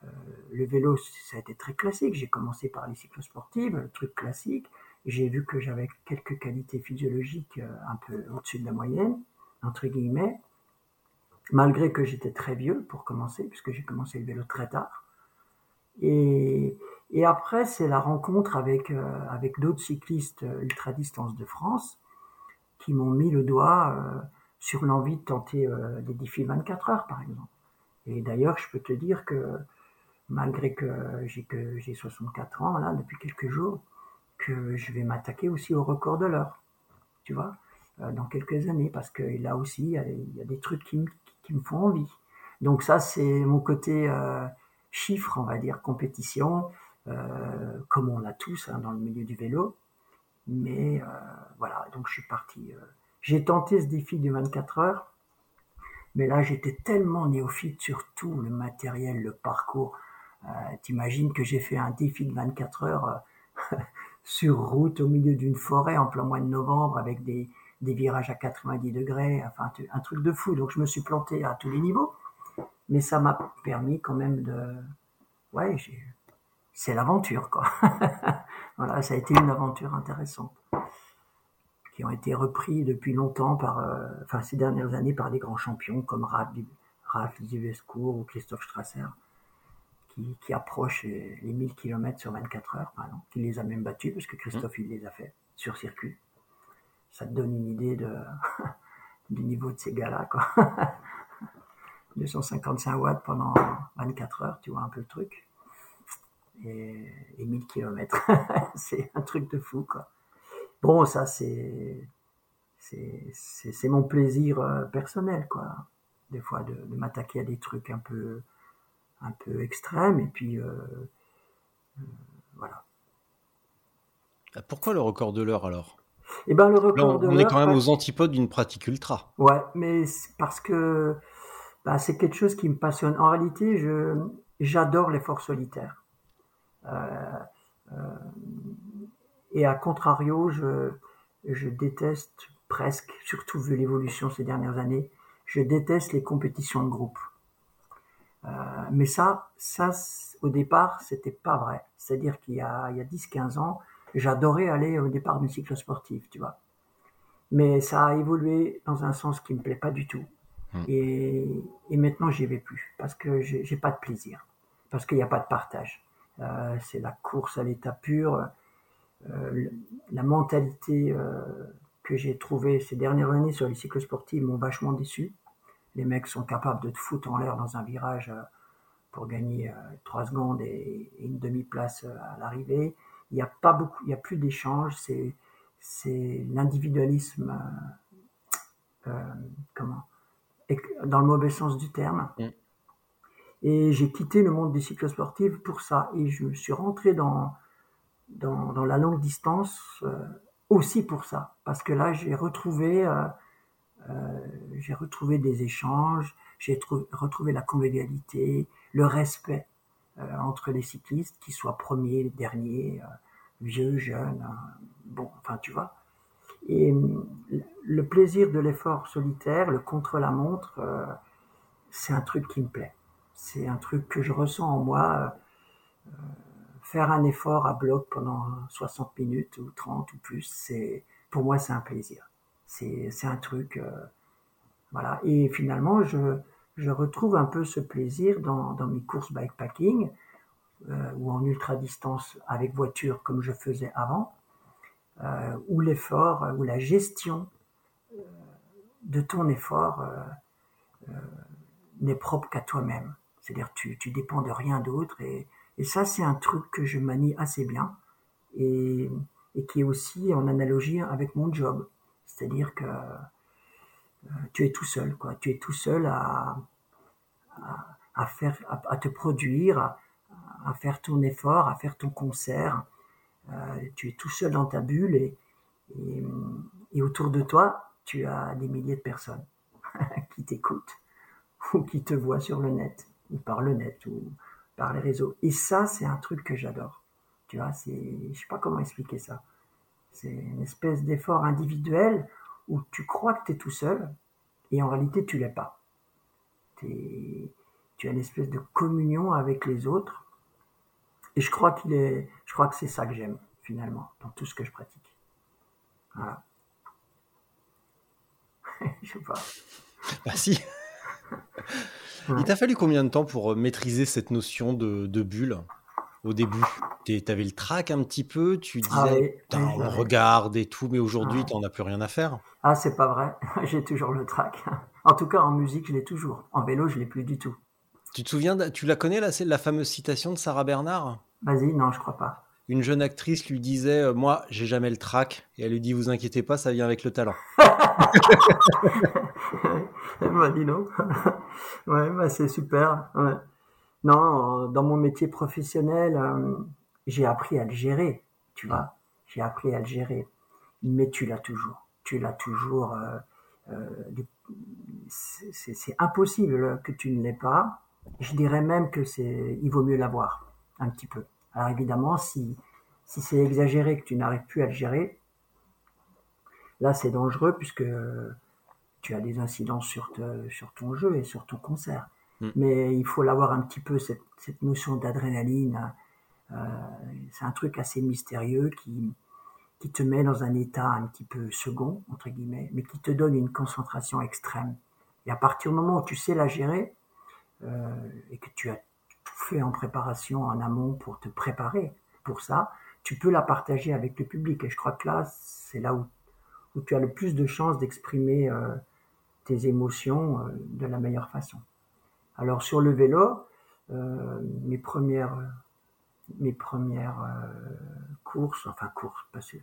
euh, le vélo, ça a été très classique. J'ai commencé par les cyclosportives, le truc classique. J'ai vu que j'avais quelques qualités physiologiques un peu au-dessus de la moyenne, entre guillemets, malgré que j'étais très vieux pour commencer, puisque j'ai commencé le vélo très tard. Et, après, c'est la rencontre avec, euh, avec d'autres cyclistes ultra-distance de France qui m'ont mis le doigt euh, sur l'envie de tenter euh, des défis 24 heures, par exemple. Et d'ailleurs, je peux te dire que malgré que j'ai que j'ai 64 ans là depuis quelques jours, que je vais m'attaquer aussi au record de l'heure, tu vois, euh, dans quelques années, parce que là aussi, il y a des trucs qui me, qui me font envie. Donc ça, c'est mon côté euh, chiffre, on va dire, compétition, euh, comme on a tous hein, dans le milieu du vélo. Mais euh, voilà, donc je suis parti. euh, j'ai tenté ce défi du 24 heures, mais là j'étais tellement néophyte sur tout le matériel, le parcours. Euh, T'imagines que j'ai fait un défi de 24 heures euh, sur route au milieu d'une forêt en plein mois de novembre avec des, des virages à 90 degrés, enfin un truc de fou. Donc je me suis planté à tous les niveaux, mais ça m'a permis quand même de, ouais, j'ai- c'est l'aventure quoi. voilà, ça a été une aventure intéressante qui ont été repris depuis longtemps par, euh, enfin ces dernières années par des grands champions comme Ralph, Du- Ralph Duvescourt ou Christophe Strasser, qui, qui approchent les, les 1000 km sur 24 heures, par exemple, qui les a même battus parce que Christophe il les a fait sur circuit. Ça te donne une idée de du niveau de ces gars-là, quoi. 255 watts pendant 24 heures, tu vois un peu le truc. Et, et 1000 km. c'est un truc de fou, quoi. Bon, ça, c'est, c'est, mon plaisir euh, personnel, quoi. Des fois, de, m'attaquer à des trucs un peu, un peu extrêmes, et puis, euh, euh, voilà. Pourquoi le record de l'heure alors? Et ben, le on, est quand même aux antipodes d'une pratique ultra. Ouais, mais parce que bah, c'est quelque chose qui me passionne. En réalité, je j'adore l'effort solitaire. Euh, euh, et à contrario, je je déteste presque, surtout vu l'évolution ces dernières années, je déteste les compétitions de groupe. Euh, mais ça, ça au départ, c'était pas vrai. C'est-à-dire qu'il y a, il y a 10-15 ans, j'adorais aller au départ d'une cyclosportive, tu vois. Mais ça a évolué dans un sens qui me plaît pas du tout. Et, et maintenant, j'y vais plus parce que j'ai pas de plaisir, parce qu'il n'y a pas de partage. Euh, c'est la course à l'état pur. Euh, la mentalité euh, que j'ai trouvée ces dernières années sur les cyclosportives m'ont vachement déçu. Les mecs sont capables de te foutre en l'air dans un virage pour gagner euh, trois secondes et, et une demi-place à l'arrivée. Il n'y a pas beaucoup, il y a plus d'échanges. C'est c'est l'individualisme. euh, euh, comment dans le mauvais sens du terme. Mm. Et j'ai quitté le monde des cyclosportives pour ça. Et je me suis rentré dans, dans, dans la longue distance euh, aussi pour ça. Parce que là, j'ai retrouvé, j'ai retrouvé des échanges, j'ai trou- retrouvé la convivialité, le respect entre les cyclistes, qu'ils soient premiers, derniers, euh, vieux, jeunes. euh, bon, enfin, tu vois. Et le plaisir de l'effort solitaire, le contre-la-montre, euh, c'est un truc qui me plaît. C'est un truc que je ressens en moi. euh, faire un effort à bloc pendant 60 minutes ou 30 ou plus, c'est pour moi c'est un plaisir. C'est un truc, euh, voilà. Et finalement, je je retrouve un peu ce plaisir dans mes courses bikepacking euh, ou en ultra distance avec voiture comme je faisais avant euh, où l'effort, euh, où la gestion de ton effort n'est propre qu'à toi-même. C'est-à-dire tu, tu dépends de rien d'autre et, ça c'est un truc que je manie assez bien et, et qui est aussi en analogie avec mon job. C'est-à-dire que tu es tout seul, quoi. Tu es tout seul à, à, faire, à, te produire, à, à faire ton effort, à faire ton concert. Euh, tu es tout seul dans ta bulle et, et, et autour de toi, tu as des milliers de personnes qui t'écoutent ou qui te voient sur le net ou par le net ou par les réseaux. Et ça, c'est un truc que j'adore. Tu vois, c'est, je sais pas comment expliquer ça. C'est une espèce d'effort individuel où tu crois que tu es tout seul et en réalité tu l'es pas. T'es- tu as une espèce de communion avec les autres et je crois qu'il est, je crois que c'est ça que j'aime finalement dans tout ce que je pratique. Voilà. je sais pas. Bah si. Il t'a fallu combien de temps pour euh, maîtriser cette notion de, de bulle? Au début T'es- T'avais le trac un petit peu, tu disais Ah oui, oui, on regarde et tout, mais aujourd'hui Ah. t'en as plus rien à faire. Ah, c'est pas vrai. J'ai toujours le trac. En tout cas, en musique, je l'ai toujours. En vélo, je l'ai plus du tout. Tu te souviens, tu la connais là, c'est la fameuse citation de Sarah Bernard Vas-y, non, je crois pas. Une jeune actrice lui disait euh, Moi, j'ai jamais le trac. Et elle lui dit Vous inquiétez pas, ça vient avec le talent. bah, dis donc. ouais, bah, c'est super. Ouais. Non, euh, dans mon métier professionnel, euh, j'ai appris à le gérer, tu vois. J'ai appris à le gérer. Mais tu l'as toujours. Tu l'as toujours. euh, euh, c'est impossible que tu ne l'aies pas. Je dirais même que c'est, il vaut mieux l'avoir un petit peu. Alors évidemment, si si c'est exagéré que tu n'arrives plus à le gérer, là c'est dangereux puisque tu as des incidences sur, te- sur ton jeu et sur ton concert. Mm. Mais il faut l'avoir un petit peu, cette, cette notion d'adrénaline. Euh, c'est un truc assez mystérieux qui, qui te met dans un état un petit peu second, entre guillemets, mais qui te donne une concentration extrême. Et à partir du moment où tu sais la gérer, euh, et que tu as tout fait en préparation en amont pour te préparer pour ça, tu peux la partager avec le public. Et je crois que là, c'est là où, où tu as le plus de chances d'exprimer euh, tes émotions euh, de la meilleure façon. Alors sur le vélo, euh, mes premières, mes premières euh, courses, enfin courses, parce que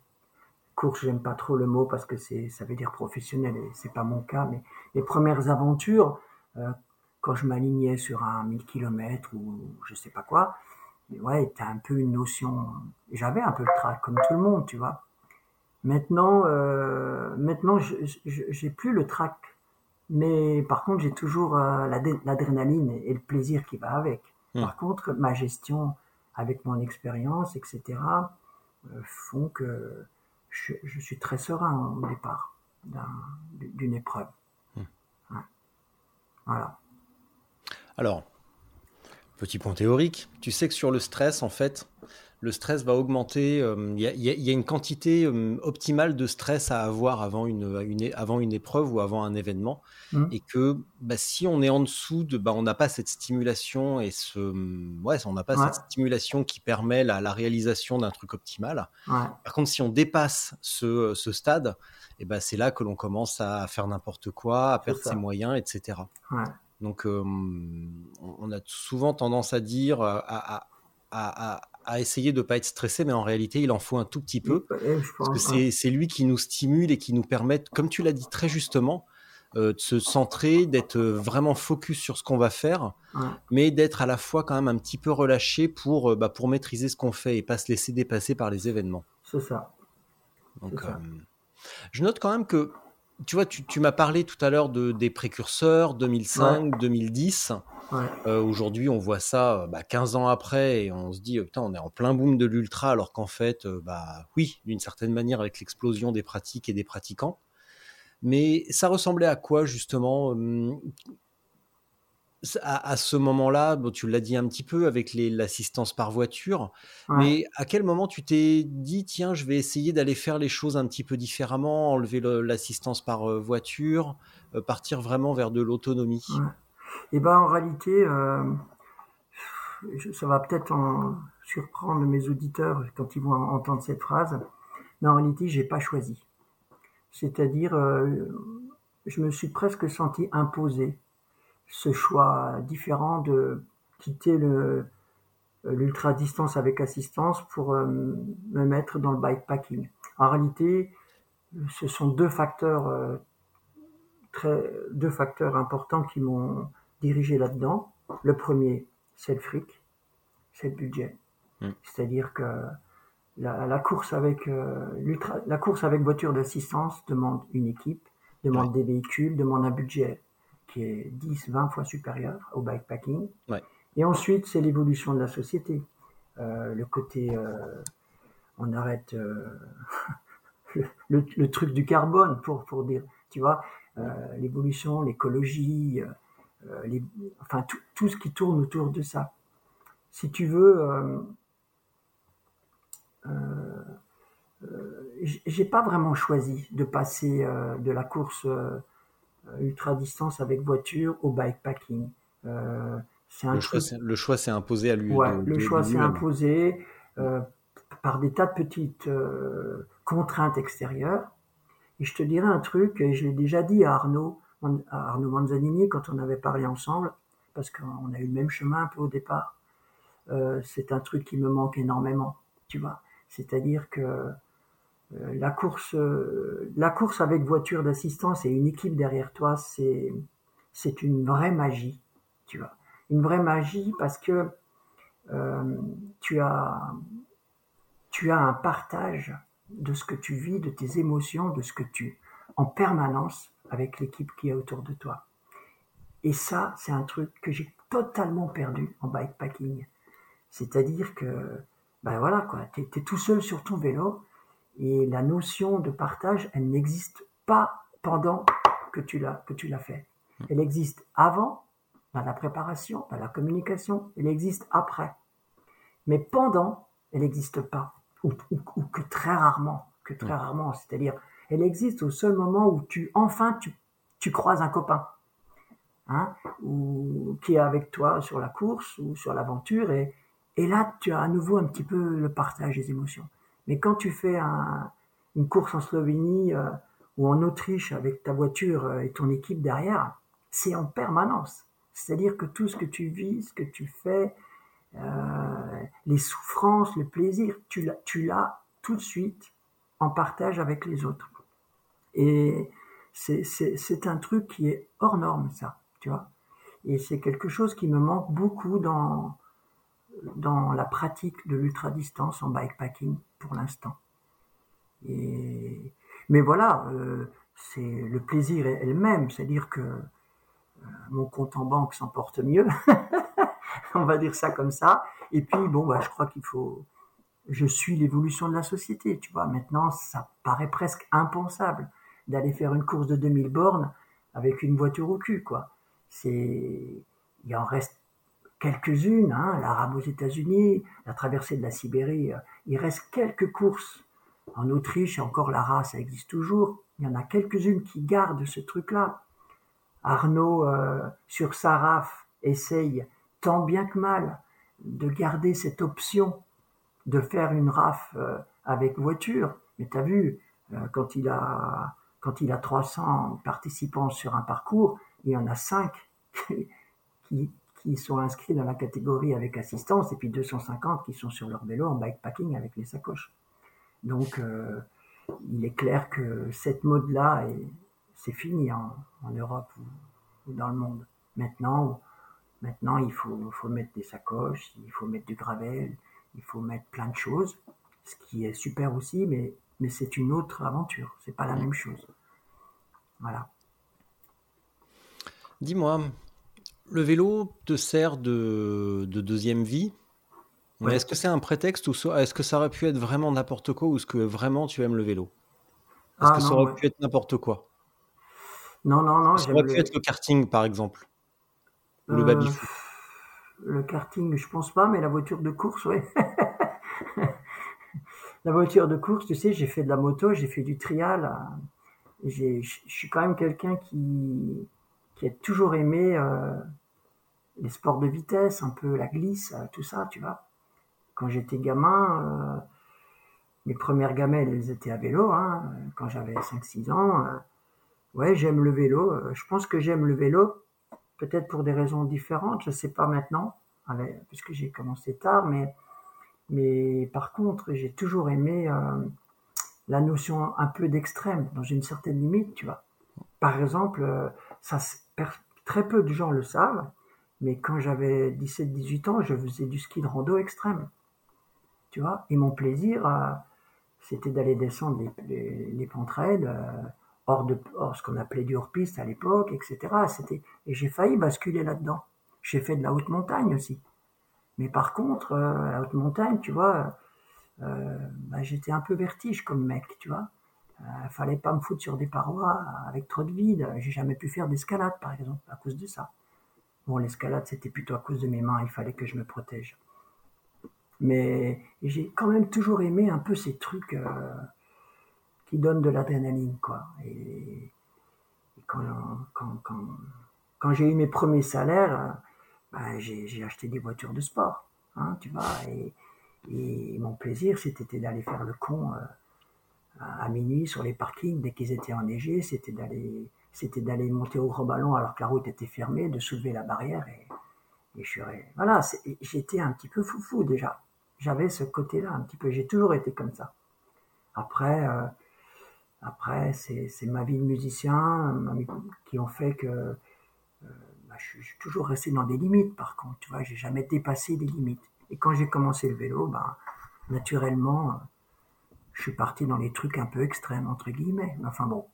course, j'aime pas trop le mot parce que c'est, ça veut dire professionnel et c'est pas mon cas, mais les premières aventures, euh, quand je m'alignais sur un 1000 km ou je sais pas quoi, ouais, t'as un peu une notion, j'avais un peu le trac comme tout le monde, tu vois. Maintenant, euh, maintenant, j'ai plus le trac, mais par contre, j'ai toujours euh, l'adrénaline et, le plaisir qui va avec. Hmm. Par contre, ma gestion avec mon expérience, etc., euh, font que je, je suis très serein au départ d'un- d'une épreuve. Ouais. Voilà. Alors, petit point théorique, tu sais que sur le stress, en fait, le stress va augmenter. euh, Il y, a- y y une quantité euh, optimale de stress à avoir avant une, une- avant une épreuve ou avant un événement. Mhm. Et que bah, si on est en dessous, de, bah, on n'a pas cette stimulation et ce, ouais, on n'a pas Ouais. cette stimulation qui permet la, la réalisation d'un truc optimal. Ouais. Par contre, si on dépasse ce, ce stade, et ben c'est là que l'on commence à faire n'importe quoi, à perdre ses moyens, etc. Donc, euh, on a souvent tendance à dire, à, à- à- à- essayer de ne pas être stressé, mais en réalité, il en faut un tout petit peu. Parce que pense, c'est lui qui nous stimule et qui nous permet, comme tu l'as dit très justement, euh, de se centrer, d'être euh, vraiment focus sur ce qu'on va faire, ouais. mais d'être à la fois quand même un petit peu relâché pour, euh, bah, pour maîtriser ce qu'on fait et pas se laisser dépasser par les événements. c'est ça. Donc, C'est ça. euh, je note quand même que, tu vois, tu, tu m'as parlé tout à l'heure de, des précurseurs, 2005, 2010. Ouais. Euh, Aujourd'hui, on voit ça euh, bah, 15 ans après et on se dit, euh, putain, on est en plein boom de l'ultra, alors qu'en fait, euh, bah oui, d'une certaine manière, avec l'explosion des pratiques et des pratiquants. Mais ça ressemblait à quoi, justement à, à ce moment-là, bon, tu l'as dit un petit peu avec l'assistance par voiture, Ouais. mais à quel moment tu t'es dit, tiens, je vais essayer d'aller faire les choses un petit peu différemment, enlever le- l'assistance par euh, voiture, euh, partir vraiment vers de l'autonomie? Ouais. Et ben en réalité, euh, ça va peut-être en surprendre mes auditeurs quand ils vont entendre cette phrase, mais en réalité, j'ai pas choisi. C'est-à-dire, euh, je me suis presque senti imposer ce choix différent de quitter le, euh, l'ultra distance avec assistance pour euh, me mettre dans le bikepacking. En réalité, ce sont deux facteurs euh, très deux facteurs importants qui m'ont dirigé là-dedans. Le premier, c'est le fric, c'est le budget. Mm. C'est-à-dire que la, la course avec euh, la course avec voiture d'assistance demande une équipe, demande des véhicules, demande un budget qui est 10, 20 fois supérieur au bikepacking. Ouais. Et ensuite, c'est l'évolution de la société. Euh, le côté, euh, on arrête euh, le, le- le truc du carbone pour, pour dire, tu vois, l'évolution, l'écologie, les, enfin tout, tout ce qui tourne autour de ça. Si tu veux, j'ai pas vraiment choisi de passer de la course ultra distance avec voiture au bikepacking. Euh, c'est un Le choix, le choix s'est imposé à lui. Ouais, de- le de- choix s'est imposé euh, par des tas de petites euh, contraintes extérieures. Et je te dirais un truc, et je l'ai déjà dit à Arnaud, à Arnaud Manzanini quand on avait parlé ensemble, parce qu'on a eu le même chemin un peu au départ. Euh, c'est un truc qui me manque énormément, tu vois. C'est-à-dire que euh, la course, euh, la course avec voiture d'assistance et une équipe derrière toi, c'est c'est une vraie magie, tu vois. Une vraie magie parce que euh, tu as tu as un partage de ce que tu vis, de tes émotions, de ce que tu en permanence avec l'équipe qui est autour de toi. Et ça, c'est un truc que j'ai totalement perdu en bikepacking. C'est-à-dire que, ben voilà, quoi, t'es, t'es tout seul sur ton vélo et la notion de partage, elle n'existe pas pendant que tu l'as, que tu l'as fait. Elle existe avant, dans la préparation, dans la communication, elle existe après. Mais pendant, elle n'existe pas. Ou, ou- ou que très rarement. Que très rarement. C'est-à-dire, elle existe au seul moment où tu, enfin, tu, tu croises un copain. Hein, ou qui est avec toi sur la course ou sur l'aventure et, et là tu as à nouveau un petit peu le partage des émotions. Mais quand tu fais un- une course en Slovénie euh, ou en Autriche avec ta voiture euh, et ton équipe derrière, c'est en permanence. C'est-à-dire que tout ce que tu vis, ce que tu fais, euh, les souffrances, le plaisir, tu l'as, tout de suite en partage avec les autres. Et c'est un truc qui est hors norme, ça, tu vois. Et c'est quelque chose qui me manque beaucoup dans, dans la pratique de l'ultra-distance en bikepacking pour l'instant. Et, mais voilà, euh, c'est le plaisir est, le même, c'est-à-dire que euh, mon compte en banque s'en porte mieux, on va dire ça comme ça. Et puis bon, bah, je crois qu'il faut, je suis l'évolution de la société, tu vois. Maintenant, ça paraît presque impensable d'aller faire une course de 2000 bornes avec une voiture au cul, quoi. C'est, il en reste quelques-unes, hein, l'Arabe aux États-Unis, la traversée de la Sibérie. euh, Il reste quelques courses en Autriche, encore l'Ara, ça existe toujours. Il y en a quelques-unes qui gardent ce truc-là. Arnaud, euh, sur sa RAF, essaye tant bien que mal de garder cette option de faire une RAF euh, avec voiture. Mais tu as vu, euh, quand, il a, quand il a 300 participants sur un parcours, il y en a 5 qui, qui sont inscrits dans la catégorie avec assistance et puis 250 qui sont sur leur vélo en bikepacking avec les sacoches. Donc, euh, il est clair que cette mode-là, est- c'est fini en, en Europe ou, ou dans le monde. Maintenant, maintenant il faut, faut mettre des sacoches, il faut mettre du gravel, il faut mettre plein de choses, ce qui est super aussi, mais, mais c'est une autre aventure, c'est pas la même chose. Voilà. Dis-moi, le vélo te sert de, de deuxième vie mais est-ce que c'est un prétexte ou so- est-ce que ça aurait pu être vraiment n'importe quoi ou est-ce que vraiment tu aimes le vélo? Est-ce Ah que ça aurait ouais. pu être n'importe quoi? Non, non, non, Ça aurait pu le, être le karting par exemple ou le euh, baby-foot. le karting, je pense pas, mais la voiture de course, oui. la voiture de course, tu sais, j'ai fait de la moto, j'ai fait du trial. euh, Je je suis quand même quelqu'un qui, qui a toujours aimé euh, les sports de vitesse, un peu la glisse, euh, tout ça, tu vois. Quand j'étais gamin, euh, mes premières gamelles, elles étaient à vélo, hein, quand j'avais 5-6 ans. euh, ouais, j'aime le vélo. je pense que j'aime le vélo, peut-être pour des raisons différentes, je sais pas maintenant. avec- puisque j'ai commencé tard, mais, mais par contre, j'ai toujours aimé la notion un peu d'extrême, dans une certaine limite, tu vois. Par exemple, ça, très peu de gens le savent, mais quand j'avais 17-18 ans, je faisais du ski de rando extrême, tu vois? Et mon plaisir, euh, c'était d'aller descendre les, les, euh, hors de hors ce qu'on appelait du hors-piste à l'époque, etc. Et j'ai failli basculer là-dedans. J'ai fait de la haute montagne aussi. Mais par contre, euh, la haute montagne, tu vois, bah, j'étais un peu vertige comme mec, tu vois. Fallait pas me foutre sur des parois avec trop de vide. J'ai jamais pu faire d'escalade, par exemple, à cause de ça. L'escalade, c'était plutôt à cause de mes mains, il fallait que je me protège. Mais j'ai quand même toujours aimé un peu ces trucs euh, qui donnent de l'adrénaline, quoi. Et, quand, quand, quand, quand j'ai eu mes premiers salaires, bah, j'ai acheté des voitures de sport, hein, tu vois. Et, et mon plaisir, c'était d'aller faire le con euh, à minuit sur les parkings dès qu'ils étaient enneigés. C'était d'aller, c'était d'aller monter au gros ballon alors que la route était fermée, de soulever la barrière et, et je voilà. J'étais un petit peu foufou déjà. J'avais ce côté-là un petit peu. J'ai toujours été comme ça. Après, euh, après, c'est ma vie de musicien qui ont fait que euh, bah, je, suis- toujours resté dans des limites. Par contre, tu vois, j'ai jamais dépassé des limites. Et quand j'ai commencé le vélo, bah, naturellement, je suis parti dans les trucs un peu extrêmes entre guillemets. Enfin bon,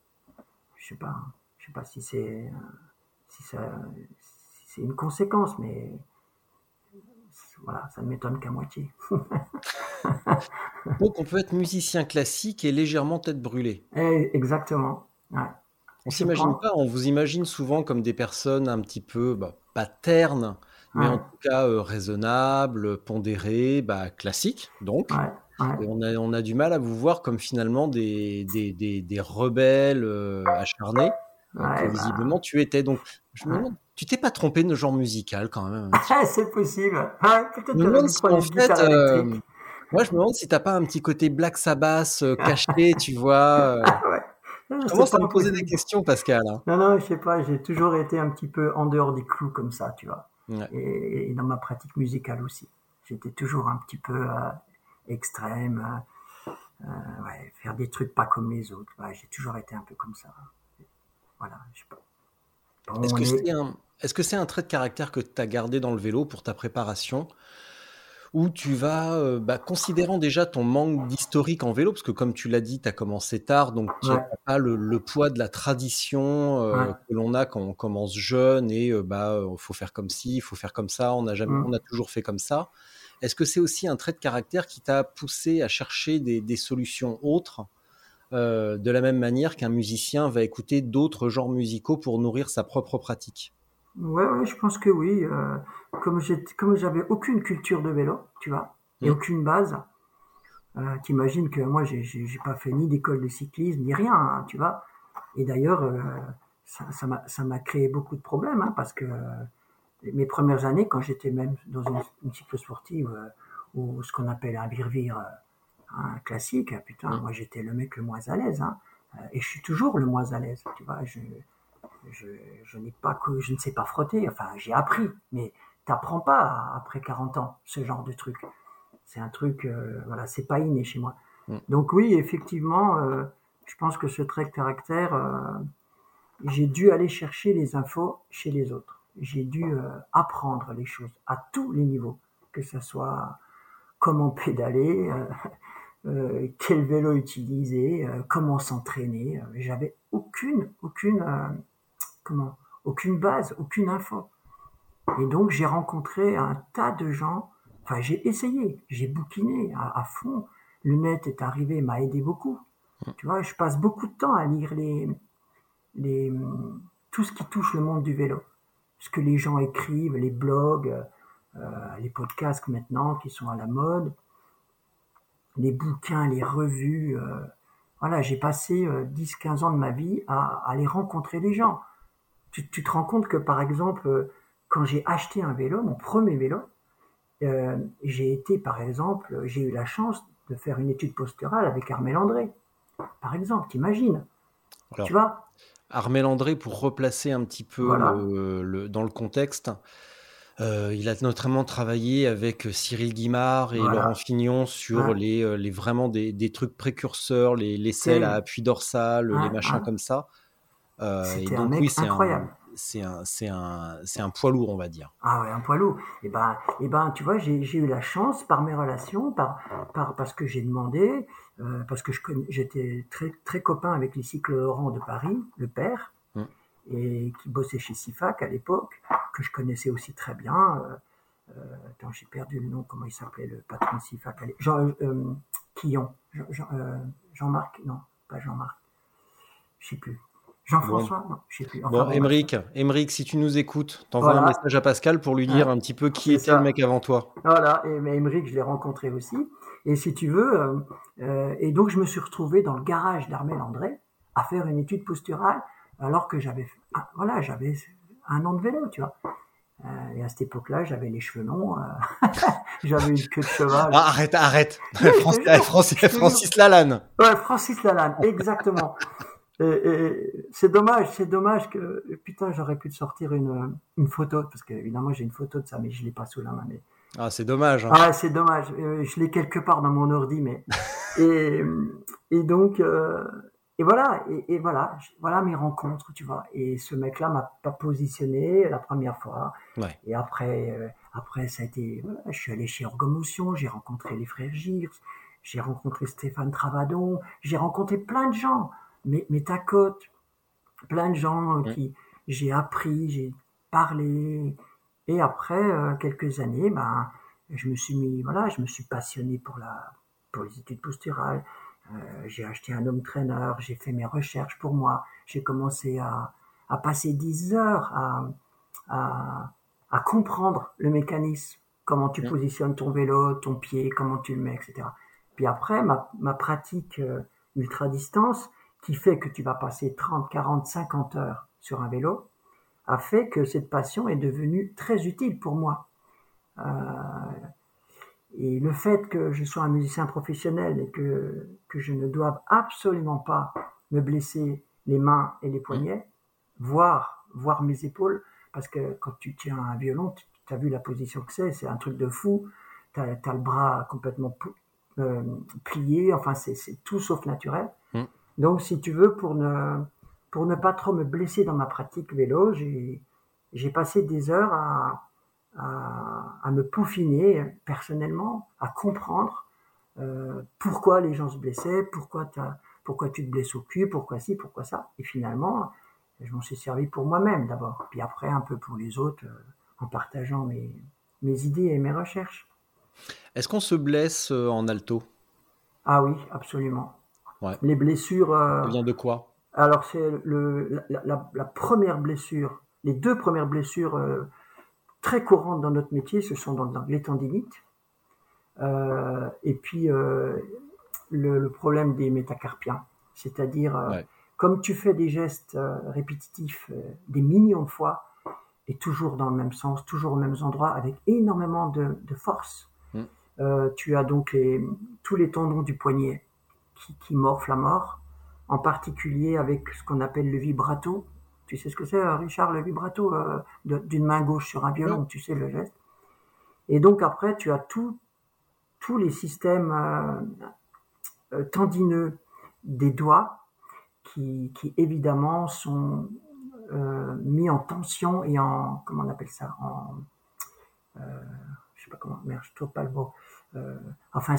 je sais pas, je sais pas si c'est si ça si c'est une conséquence, mais voilà, ça ne m'étonne qu'à moitié. Donc on peut être musicien classique et légèrement tête brûlée. Eh, exactement. Ouais. On s'imagine pas, on vous imagine souvent comme des personnes un petit peu, bah, pas ternes, mais Ouais. en tout cas euh, raisonnables, pondérées, bah, classiques donc. Ouais, ouais. Et on a, on a du mal à vous voir comme finalement des, des, des, des rebelles euh, acharnés, Ouais, que bah. visiblement tu étais. Donc je me Ouais. demande, tu t'es pas trompé de genre musical quand même. Ah, c'est possible. Ouais, peut-être Je me demande si en fait, euh, moi je me demande si t'as pas un petit côté Black Sabbath euh, caché, tu vois. euh. Ouais. Non, Je c'est commence à me poser des questions, Pascal. hein. Non, non, je sais pas, j'ai toujours été un petit peu en dehors des clous comme ça, tu vois. Ouais. Et, et dans ma pratique musicale aussi. J'étais toujours un petit peu euh, extrême, euh, ouais, faire des trucs pas comme les autres. Ouais, j'ai toujours été un peu comme ça. Voilà, je sais pas. Bon, Est-ce que est- c'est un, trait de caractère que tu as gardé dans le vélo pour ta préparation? Ou tu vas, euh, bah, considérant déjà ton manque d'historique en vélo, parce que comme tu l'as dit, tu as commencé tard, donc tu n'as Ouais. pas le, le poids de la tradition euh, Ouais. que l'on a quand on commence jeune et euh, bah, euh, faut faire comme ci, il faut faire comme ça, on a, jamais, Mm. on a toujours fait comme ça. Est-ce que c'est aussi un trait de caractère qui t'a poussé à chercher des, des solutions autres euh, de la même manière qu'un musicien va écouter d'autres genres musicaux pour nourrir sa propre pratique Ouais, ouais, je pense que oui. euh, comme j'avais aucune culture de vélo, tu vois, et Mm. aucune base, euh, t'imagines que moi, j'ai, pas fait ni d'école de cyclisme, ni rien, hein, tu vois. Et d'ailleurs, euh, ça, m'a, créé beaucoup de problèmes, hein, parce que euh, mes premières années, quand j'étais même dans une, une cyclosportive ou ce qu'on appelle un virvire un classique, putain, Mm. moi j'étais le mec le moins à l'aise, hein, euh, et je suis toujours le moins à l'aise, tu vois. Je, je, je n'ai pas que je ne sais pas frotter. Enfin, j'ai appris, mais t'apprends pas après 40 ans ce genre de truc. C'est un truc, euh, voilà, c'est pas inné chez moi. Mm. Donc oui, effectivement, euh, je pense que ce trait de caractère, euh, j'ai dû aller chercher les infos chez les autres. J'ai dû apprendre les choses à tous les niveaux, que ce soit comment pédaler, euh, quel vélo utiliser, euh, comment s'entraîner. Euh, J'avais aucune, aucune, euh, comment, aucune base, aucune info. Et donc j'ai rencontré un tas de gens. Enfin, j'ai essayé, j'ai bouquiné à, à fond. Le net est arrivé, m'a aidé beaucoup. Tu vois, je passe beaucoup de temps à lire les, les, tout ce qui touche le monde du vélo. Ce que les gens écrivent, les blogs, euh, les podcasts maintenant qui sont à la mode, les bouquins, les revues. euh, voilà, j'ai passé euh, 10-15 ans de ma vie à, à aller rencontrer les gens. Tu, tu te rends compte que, par exemple, euh, quand j'ai acheté un vélo, mon premier vélo, euh, j'ai été, par exemple, j'ai eu la chance de faire une étude posturale avec Armel André. Par exemple, t'imagines Tu vois? Armel André, pour replacer un petit peu Voilà. le- le- dans le contexte, Euh, il a notamment travaillé avec Cyril Guimard et Voilà. Laurent Fignon sur les, euh, les vraiment des, des trucs précurseurs, les, les selles à appui dorsal, les machins comme ça. Euh, et un mec oui, incroyable. c'est un, c'est un, c'est un poids lourd, on va dire. Ah ouais, un poids lourd. Et ben, et ben, tu vois, j'ai j'ai eu la chance par mes relations, par, par parce que j'ai demandé, euh, parce que je j'étais très très copain avec les cycles Laurent de Paris, le père. Et qui bossait chez Sifac à l'époque, que je connaissais aussi très bien. Euh, euh, attends, j'ai perdu le nom. Comment il s'appelait le patron de Sifac Jean euh, Quillon, Jean, Jean- euh, Jean-Marc, non, pas Jean-Marc, je sais plus. Jean-François, non, je sais plus. Enfin, Bon, bon, Émeric, Émeric, si tu nous écoutes, t'envoies un message à Pascal pour lui dire Ouais. un petit peu qui était ça. le mec avant toi. Voilà, et mais Emmerich, je l'ai rencontré aussi. Et si tu veux, euh, euh, et donc je me suis retrouvé dans le garage d'Armel André à faire une étude posturale, alors que j'avais, ah, voilà, j'avais un an de vélo, tu vois. Euh, et à cette époque-là, j'avais les cheveux longs, euh, j'avais une queue de cheval. Ah, arrête, arrête. Oui, Francis, jure, Francis, jure. Francis Lalanne. Ouais, Francis Lalanne, exactement. Et, et c'est dommage, c'est dommage que putain, j'aurais pu te sortir une, une photo parce que évidemment j'ai une photo de ça, mais je l'ai pas sous la main. Mais Ah, c'est dommage. hein. Ah, c'est dommage. Euh, je l'ai quelque part dans mon ordi, mais et, et donc et voilà et, et voilà je- voilà mes rencontres, tu vois. Et ce mec-là m'a pas positionné la première fois. Ouais. Et après euh, après ça a été voilà, je suis allé chez Ergomotion, j'ai rencontré les frères Girs, j'ai rencontré Stéphane Travadon, j'ai rencontré plein de gens, mais mais ta côte, plein de gens euh, Ouais. qui j'ai appris, j'ai parlé. Et après euh, quelques années, ben je me suis mis, voilà, je me suis passionné pour la, pour les études posturales. Euh, j'ai acheté un home trainer, j'ai fait mes recherches pour moi. J'ai commencé à, à passer 10 heures à, à, à comprendre le mécanisme, comment tu Mm. positionnes ton vélo, ton pied, comment tu le mets, etc. Puis après, ma, ma pratique euh, ultra distance, qui fait que tu vas passer 30, 40, 50 heures sur un vélo, a fait que cette passion est devenue très utile pour moi. Euh, et le fait que je sois un musicien professionnel et que, que je ne doive absolument pas me blesser les mains et les poignets, voire, voire mes épaules, parce que quand tu tiens un violon, tu as vu la position que c'est, c'est un truc de fou. Tu as, le bras complètement euh, plié, enfin c'est tout sauf naturel. Mm. Donc si tu veux, pour ne, pour ne pas trop me blesser dans ma pratique vélo, j'ai passé des heures à, à, à me peaufiner personnellement, à comprendre euh, pourquoi les gens se blessaient, pourquoi, pourquoi tu te blesses au cul, pourquoi ci, pourquoi ça. Et finalement, je m'en suis servi pour moi-même d'abord, puis après un peu pour les autres, euh, en partageant mes, mes idées et mes recherches. Est-ce qu'on se blesse euh, en alto? Ah oui, absolument. Ouais. Les blessures. euh, Ça vient de quoi? Alors c'est le, la, la- la première blessure, les deux premières blessures euh, très courantes dans notre métier, ce sont dans, dans les tendinites euh, et puis euh, le, le problème des métacarpiens, c'est-à-dire euh, Ouais. comme tu fais des gestes répétitifs des millions de fois et toujours dans le même sens, toujours aux mêmes endroits, avec énormément de, de force. Mm. Tu as donc les, tous les tendons du poignet qui, qui morflent à mort, en particulier avec ce qu'on appelle le vibrato. Tu sais ce que c'est, euh, Richard, le vibrato euh, d'une main gauche sur un violon, tu sais le geste. Et donc après, tu as tout, tous les systèmes euh, tendineux des doigts qui, qui évidemment sont euh, mis en tension et en comment on appelle ça en euh, je sais pas comment merde je trouve pas le mot Euh, enfin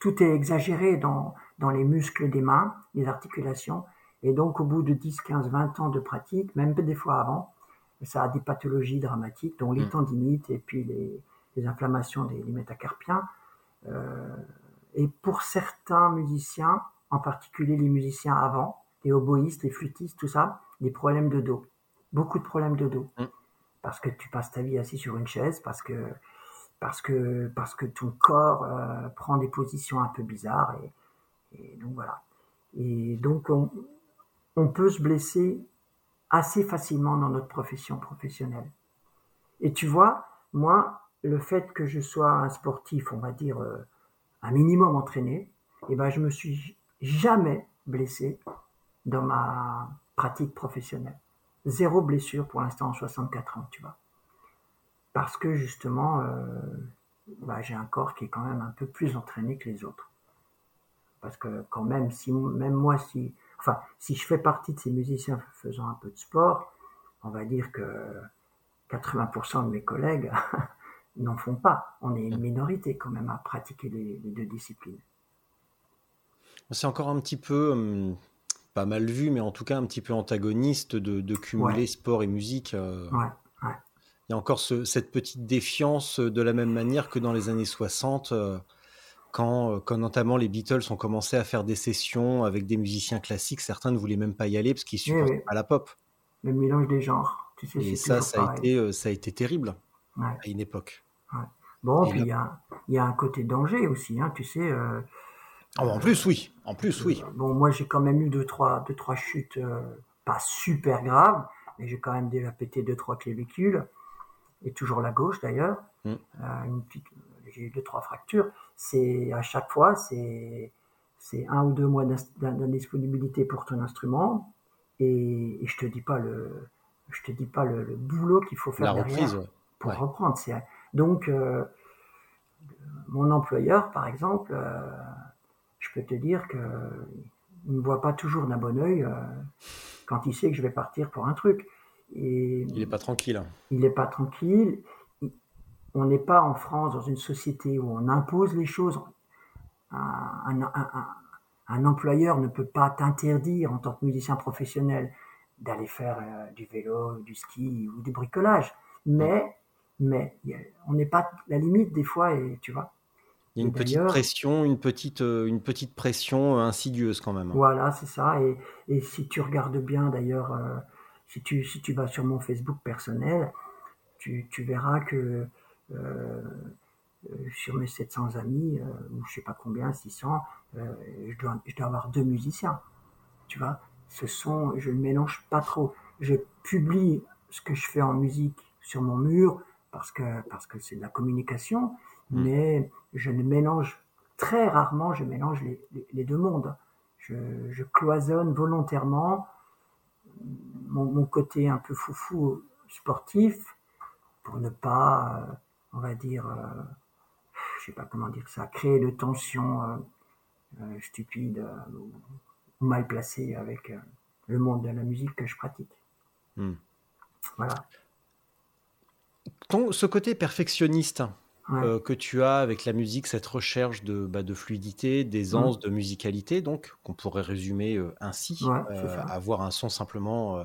tout est exagéré dans dans les muscles des mains les articulations et donc au bout de 10 15 20 ans de pratique même des fois avant ça a des pathologies dramatiques dont les Mm. tendinites et puis les, les inflammations des, métacarpiens Euh, et pour certains musiciens en particulier les musiciens avant les oboïstes les flûtistes tout ça des problèmes de dos beaucoup de problèmes de dos Mm. parce que tu passes ta vie assis sur une chaise parce que parce que parce que ton corps euh, prend des positions un peu bizarres et, et donc voilà et donc on, on peut se blesser assez facilement dans notre profession professionnelle. Et tu vois moi le fait que je sois un sportif on va dire euh, un minimum entraîné et ben je me suis jamais blessé dans ma pratique professionnelle. Zéro blessure pour l'instant en 64 ans tu vois. Parce que justement, euh, bah, j'ai un corps qui est quand même un peu plus entraîné que les autres. Parce que quand même, si même moi, si, enfin, si je fais partie de ces musiciens faisant un peu de sport, on va dire que 80% de mes collègues n'en font pas. On est une minorité quand même à pratiquer les, les deux disciplines. C'est encore un petit peu, hum, pas mal vu, mais en tout cas un petit peu antagoniste de, de cumuler Ouais. sport et musique. euh. Ouais, ouais. Il y a encore ce- cette petite défiance de la même manière que dans les années 60, euh, quand, euh, quand notamment les Beatles ont commencé à faire des sessions avec des musiciens classiques, certains ne voulaient même pas y aller parce qu'ils supportaient oui. pas la pop. Le mélange des genres, tu sais, Et ça, ça a, été, euh, ça a été terrible Ouais. à une époque. Bon, Et puis là- il y a, il y a un côté danger aussi, hein, tu sais. euh, Ah, en plus, oui. En plus, oui. Bon, moi, j'ai quand même eu deux, trois, deux, trois chutes euh, pas super graves, mais j'ai quand même déjà pété deux, trois clavicules, et toujours la gauche d'ailleurs. Mm. Une petite, j'ai eu deux, trois fractures. C'est à chaque fois, c'est c'est un ou deux mois d'indisponibilité pour ton instrument, et, et je te dis pas le, je te dis pas le, le boulot qu'il faut faire La derrière reprise, ouais. pour Ouais. reprendre. Donc, euh, mon employeur, par exemple, euh, je peux te dire que il ne me voit pas toujours d'un bon œil euh, quand il sait que je vais partir pour un truc. Et Il est pas tranquille. il n'est pas tranquille. On n'est pas en France dans une société où on impose les choses. Un, un- un- un- un employeur ne peut pas t'interdire en tant que musicien professionnel d'aller faire euh, du vélo, du ski ou du bricolage. Mais, mais on n'est pas la limite des fois, et tu vois. Il y a une Et petite pression, une petite, euh, une petite pression euh, insidieuse quand même. Voilà, c'est ça. Et, et si tu regardes bien, d'ailleurs, euh, si, tu, si tu vas sur mon Facebook personnel, tu, tu verras que sur mes 700 amis, euh, ou je sais pas combien, 600, euh, je, dois, je dois avoir deux musiciens. Tu vois, ce sont, je ne mélange pas trop. Je publie ce que je fais en musique sur mon mur parce que parce que c'est de la communication, Mm. mais je ne mélange très rarement, je mélange les, les, les deux mondes. Je, je cloisonne volontairement mon, mon côté un peu foufou sportif pour ne pas, euh, on va dire, euh, je sais pas comment dire ça, créer de tensions euh, euh, stupides euh, ou, mal placées avec le monde de la musique que je pratique. Hmm. Voilà. Ton, ce côté perfectionniste Ouais. que tu as avec la musique, cette recherche de, bah, de fluidité, d'aisance, de musicalité, donc, qu'on pourrait résumer ainsi, Ouais, avoir un son simplement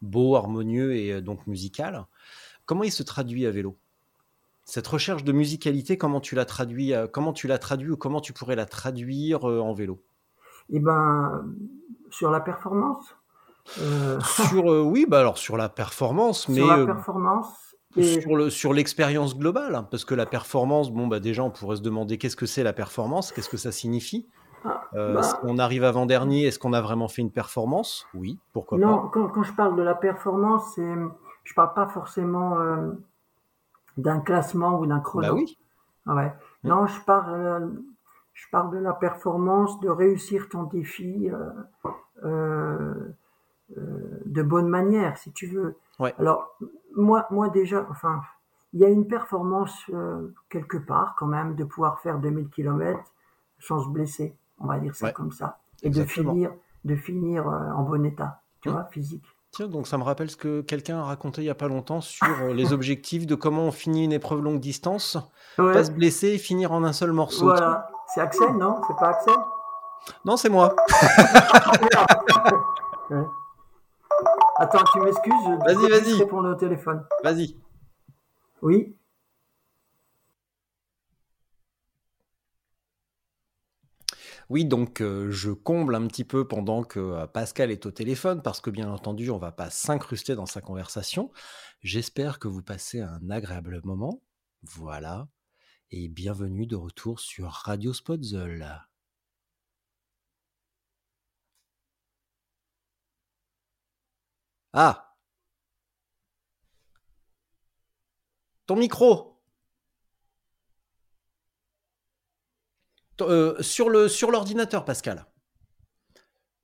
beau, harmonieux et donc musical. Comment il se traduit à vélo? Cette recherche de musicalité, comment tu la traduis, euh, comment tu la traduis ou comment tu pourrais la traduire euh, en vélo? Et ben, sur la performance, euh, Sur euh, oui, bah alors sur la performance, mais sur la euh, performance, et sur le sur l'expérience globale, hein, parce que la performance, bon bah déjà on pourrait se demander qu'est-ce que c'est la performance, qu'est-ce que ça signifie? Ah, bah. si on arrive avant dernier, est-ce qu'on a vraiment fait une performance? Oui, pourquoi Non, quand, quand je parle de la performance, je parle pas forcément d'un classement ou d'un chrono. Bah oui. Ouais. Non, je parle, euh, je parle de la performance, de réussir ton défi euh, euh, euh, de bonne manière, si tu veux. Ouais. Alors, moi, moi déjà, enfin, il y a une performance euh, quelque part quand même de pouvoir faire 2000 km sans se blesser, on va dire ça Ouais. comme ça, et Exactement. de finir, de finir euh, en bon état, tu Mmh. vois, physique. Tiens, donc ça me rappelle ce que quelqu'un a raconté il y a pas longtemps sur euh, les objectifs de comment on finit une épreuve longue distance, Ouais. pas se blesser et finir en un seul morceau. Voilà, c'est Axel, non? C'est pas Axel? Non, c'est moi. Ouais. Attends, tu m'excuses, je Vas-y, vas-y. répondre au téléphone. Vas-y. Oui Oui, donc euh, je comble un petit peu pendant que euh, Pascal est au téléphone, parce que bien entendu, on va pas s'incruster dans sa conversation. J'espère que vous passez un agréable moment. Voilà. Et bienvenue de retour sur Radio Spotzel. Ah Ton micro euh, Sur le sur l'ordinateur, Pascal.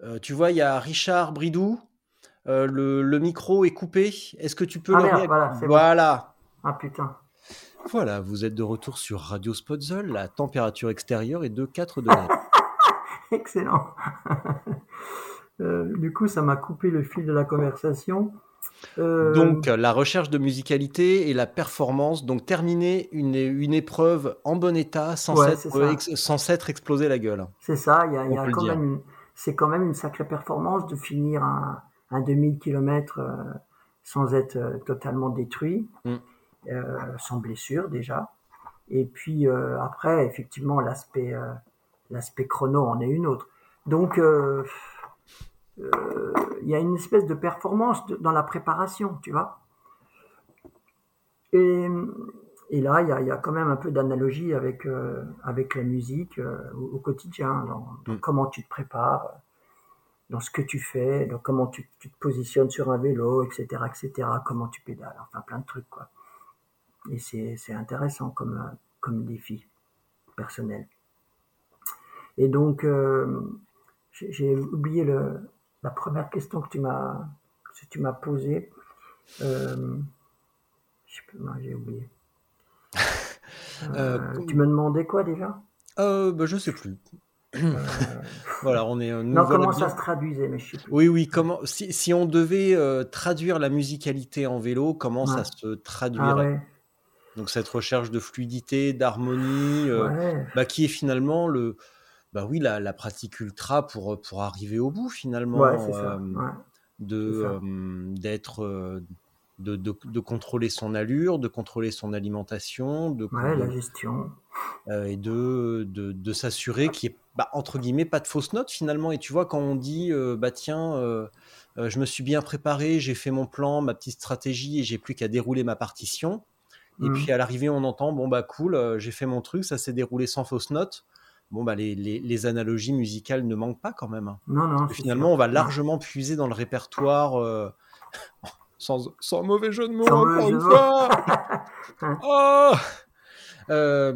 Euh, tu vois, il y a Richard Bridou. Euh, le, le micro est coupé. Est-ce que tu peux Ah le merde, voilà, bon. Ah putain. Voilà, vous êtes de retour sur Radio Spotzel. La température extérieure est de 4 degrés. Excellent. Euh, du coup, ça m'a coupé le fil de la conversation. Euh, Donc, la recherche de musicalité et la performance. Donc, terminer une, une épreuve en bon état sans Ouais, s'être ça. ex- explosé la gueule. C'est ça, il y a, y quand même une- c'est quand même une sacrée performance de finir un, un 2000 km sans être euh, totalement détruit, Mm. euh, sans blessure déjà. Et puis euh, après, effectivement, l'aspect euh, l'aspect chrono en est une autre. Donc euh, euh, il y a une espèce de performance de- dans la préparation, tu vois. Et, et là, il y a, il y a quand même un peu d'analogie avec, euh, avec la musique euh, au, au quotidien, dans, dans Mm. comment tu te prépares, dans ce que tu fais, dans comment tu, tu te positionnes sur un vélo, etc., etc., comment tu pédales, enfin plein de trucs, quoi. Et c'est intéressant comme, comme défi personnel. Et donc, euh, j'ai oublié le, la première question que tu m'as que tu m'as posée. Euh, je sais plus, j'ai oublié. Euh, Euh, tu me demandais quoi déjà? Euh, bah, je sais plus. voilà, on est un Non, comment ça se traduisait, mais je sais plus. Oui, oui. Comment si, si on devait traduire la musicalité en vélo, comment ça se Ah traduirait? ouais, Donc cette recherche de fluidité, d'harmonie, ouais, bah, qui est finalement le, bah oui, la, la pratique ultra pour pour arriver au bout finalement, ouais, c'est ça. euh, ouais. de euh, d'être euh, de, de, de contrôler son allure, de contrôler son alimentation, de, Ouais, la gestion. euh, et de, de, de s'assurer qu'il n'y ait, bah, entre guillemets, pas de fausses notes finalement. Et tu vois, quand on dit, euh, bah tiens, euh, euh, je me suis bien préparé, j'ai fait mon plan, ma petite stratégie, et j'ai plus qu'à dérouler ma partition. Et Mhm. puis à l'arrivée, on entend, bon bah cool, euh, j'ai fait mon truc, ça s'est déroulé sans fausses notes. Bon bah les, les, les analogies musicales ne manquent pas quand même. hein. Non, non. Finalement, on va largement puiser dans le répertoire. euh, Sans, sans mauvais jeu de mots, Sans encore une fois. Oh Euh,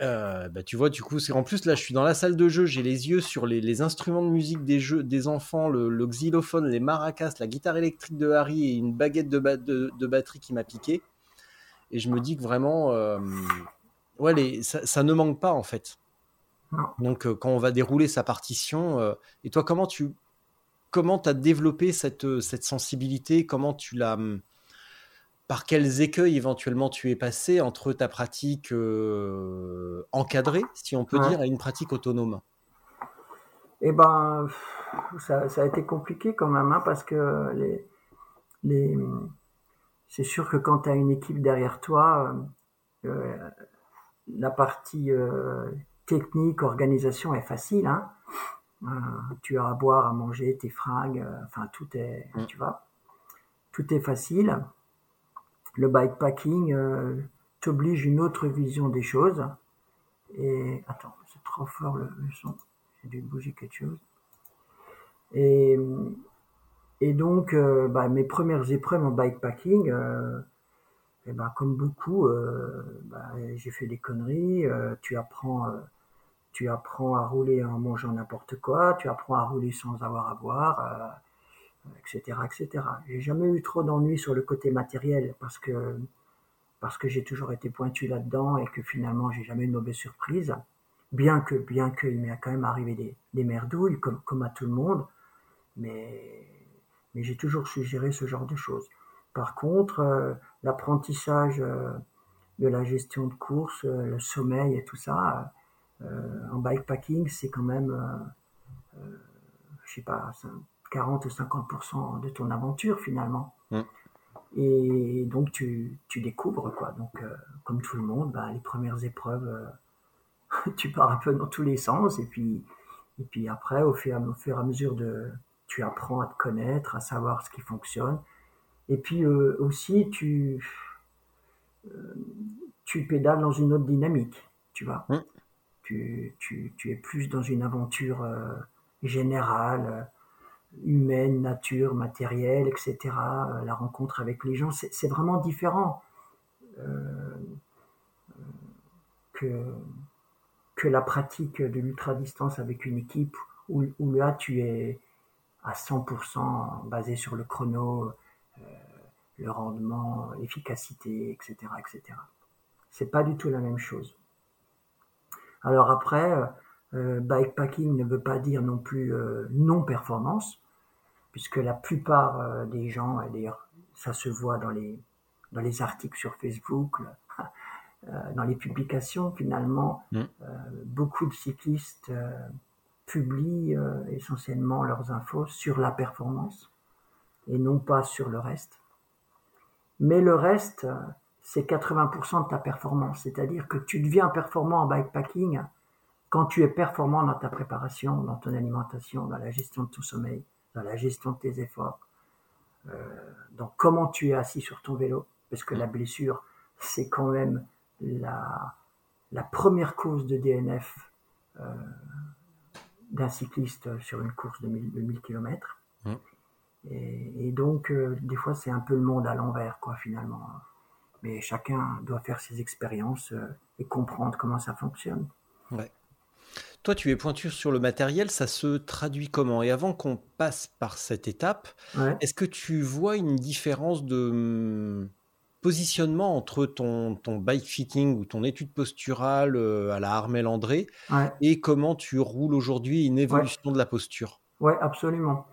euh, bah, tu vois, du coup, c'est en plus là, je suis dans la salle de jeu, j'ai les yeux sur les, les instruments de musique des jeux des enfants, le, le xylophone, les maracas, la guitare électrique de Harry et une baguette de, ba- de, de batterie qui m'a piqué. Et je me dis que vraiment, euh, ouais, les, ça, ça ne manque pas en fait. Non. Donc, euh, quand on va dérouler sa partition, euh, et toi, comment tu comment as développé cette, euh, cette sensibilité? Comment tu l'as hum, par quels écueils éventuellement tu es passé entre ta pratique euh, encadrée, si on peut Ouais. dire, et une pratique autonome? Eh ben, ça, ça a été compliqué quand même, hein, parce que les, les, c'est sûr que quand tu as une équipe derrière toi, euh, la partie euh, technique, organisation est facile. Hein. Euh, tu as à boire, à manger, tes fringues, euh, enfin tout est, Mm. tu vois, tout est facile. Le bikepacking euh, t'oblige une autre vision des choses. Et attends, c'est trop fort le, le son. J'ai dû bouger quelque chose. Et, et donc, bah, mes premières épreuves en bikepacking, eh ben, comme beaucoup, euh, bah, j'ai fait des conneries. euh, tu apprends, euh, tu apprends à rouler en mangeant n'importe quoi. Tu apprends à rouler sans avoir à boire, etc., etc. J'ai jamais eu trop d'ennuis sur le côté matériel parce que parce que j'ai toujours été pointu là-dedans et que finalement j'ai jamais eu de mauvaise surprise. Bien que, bien que, il m'est quand même arrivé des, des merdouilles comme, comme à tout le monde, mais, mais j'ai toujours su gérer ce genre de choses. Par contre, euh, l'apprentissage euh, de la gestion de course, euh, le sommeil et tout ça, en bikepacking, c'est quand même, je sais pas, 40 ou 50% de ton aventure finalement. Mm. Et donc tu, tu découvres quoi. Donc euh, comme tout le monde, bah, les premières épreuves, euh, tu pars un peu dans tous les sens et puis et puis après au fur, au fur et à mesure de tu apprends à te connaître, à savoir ce qui fonctionne. Et puis euh, aussi tu euh, tu pédales dans une autre dynamique, tu vois. Mm. Tu, tu, tu es plus dans une aventure euh, générale, euh, humaine, nature, matérielle, etc. Euh, la rencontre avec les gens, c'est vraiment différent euh, que, que la pratique de l'ultra-distance avec une équipe où, où là tu es à 100% basé sur le chrono, le rendement, l'efficacité, etc., etc. C'est pas du tout la même chose. Alors après, euh, euh, bikepacking ne veut pas dire non plus euh, non-performance, puisque la plupart euh, des gens, et d'ailleurs ça se voit dans les, dans les articles sur Facebook, dans les publications finalement, Mm. beaucoup de cyclistes publient essentiellement leurs infos sur la performance et non pas sur le reste. Mais le reste, c'est 80% de ta performance, c'est-à-dire que tu deviens performant en bikepacking quand tu es performant dans ta préparation, dans ton alimentation, dans la gestion de ton sommeil, dans la gestion de tes efforts, euh, dans comment tu es assis sur ton vélo, parce que la blessure, c'est quand même la, première cause de DNF euh, d'un cycliste sur une course de 1000, de 1000 km. Et, et donc, euh, des fois, c'est un peu le monde à l'envers, quoi, finalement. Mais chacun doit faire ses expériences euh, et comprendre comment ça fonctionne. Ouais. Toi, tu es pointu sur le matériel, ça se traduit comment? Et avant qu'on passe par cette étape, Ouais. est-ce que tu vois une différence de hum, positionnement entre ton, ton bike fitting ou ton étude posturale euh, à la Armel André Ouais. et comment tu roules aujourd'hui une évolution de la posture? Ouais, absolument.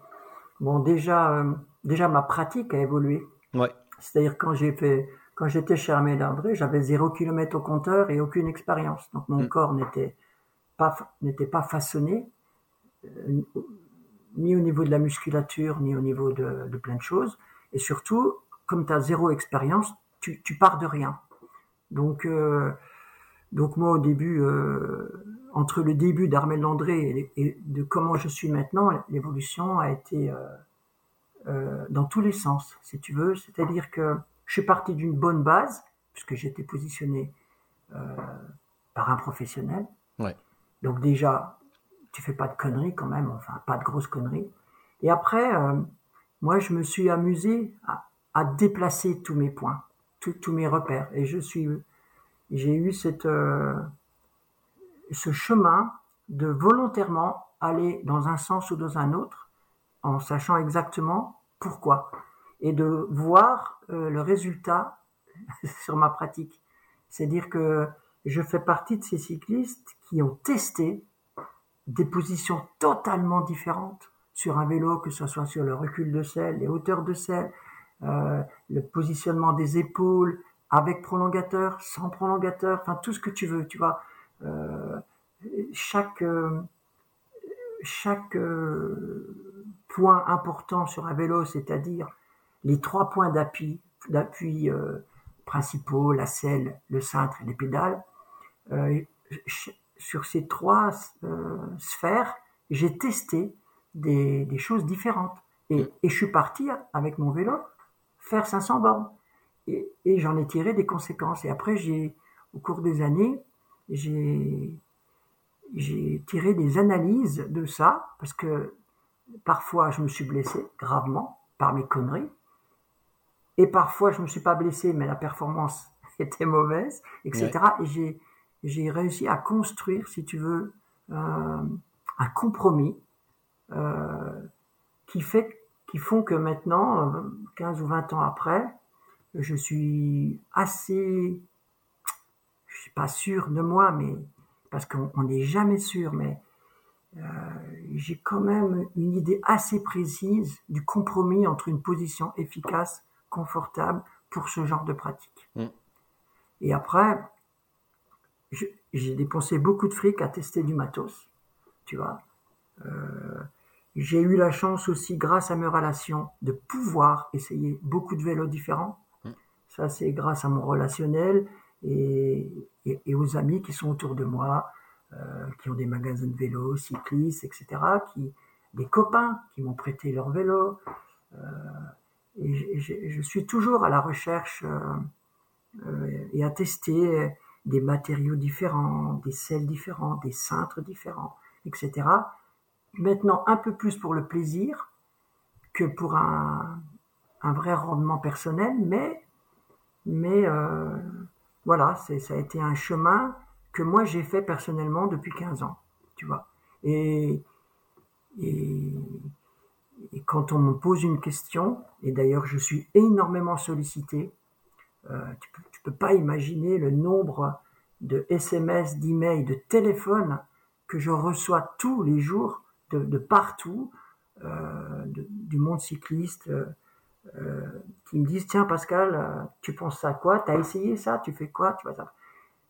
Bon, déjà, euh, déjà ma pratique a évolué. Ouais, C'est-à-dire quand j'ai fait, quand j'étais chez Armée d'André, j'avais zéro kilomètre au compteur et aucune expérience. Donc mon Mm. corps n'était pas n'était pas façonné euh, ni au niveau de la musculature ni au niveau de, de plein de choses. Et surtout, comme tu as zéro expérience, tu, tu pars de rien. Donc euh, donc moi au début, euh, entre le début d'Armel Landré et, et de comment je suis maintenant, l'évolution a été euh, euh, dans tous les sens, si tu veux. C'est-à-dire que je suis parti d'une bonne base, puisque j'étais positionné euh, par un professionnel. Ouais. Donc déjà, tu fais pas de conneries quand même, enfin pas de grosses conneries. Et après, euh, moi, je me suis amusé à, à déplacer tous mes points, tous- tous mes repères. Et je suis, j'ai eu cette, euh, ce chemin de volontairement aller dans un sens ou dans un autre, en sachant exactement pourquoi, et de voir euh, le résultat sur ma pratique. C'est-à-dire que je fais partie de ces cyclistes qui ont testé des positions totalement différentes sur un vélo, que ce soit sur le recul de selle, les hauteurs de selle, euh, le positionnement des épaules, avec prolongateur, sans prolongateur, enfin tout ce que tu veux, tu vois. Euh, chaque euh, chaque euh, point important sur un vélo, c'est-à-dire les trois points d'appui, d'appui euh, principaux, la selle, le cintre et les pédales, euh, sur ces trois euh, sphères, j'ai testé des, des choses différentes. Et, et je suis parti avec mon vélo faire 500 bornes. Et, et j'en ai tiré des conséquences. Et après, j'ai, au cours des années, j'ai, j'ai tiré des analyses de ça, parce que parfois je me suis blessé gravement par mes conneries, et parfois je me suis pas blessé, mais la performance était mauvaise, etc. Et j'ai, j'ai réussi à construire, si tu veux, euh, un compromis euh, qui fait, qui font que maintenant, euh, 15 ou 20 ans après, je suis assez, je suis pas sûr de moi, mais parce qu'on on n'est jamais sûr, mais euh, j'ai quand même une idée assez précise du compromis entre une position efficace, confortable pour ce genre de pratique. Mm. Et après, j'ai dépensé beaucoup de fric à tester du matos, tu vois. Euh, j'ai eu la chance aussi, grâce à mes relations, de pouvoir essayer beaucoup de vélos différents. Ça, c'est grâce à mon relationnel et, aux amis qui sont autour de moi, euh, qui ont des magasins de vélos, cyclistes, etc., qui, des copains qui m'ont prêté leur vélo. Euh, et je suis toujours à la recherche euh, et à tester des matériaux différents, des selles différents, des cintres différents, etc. Maintenant, un peu plus pour le plaisir que pour un vrai rendement personnel, mais, mais euh, voilà, ça a été un chemin que moi j'ai fait personnellement depuis 15 ans, tu vois. Et, quand on me pose une question, et d'ailleurs je suis énormément sollicité, euh, tu, peux, peux pas imaginer le nombre de SMS, d'emails, de téléphones que je reçois tous les jours de, partout, euh, du monde cycliste, qui me disent tiens Pascal, euh, tu penses à quoi? T'as essayé ça? Tu fais quoi? Tu vois ça.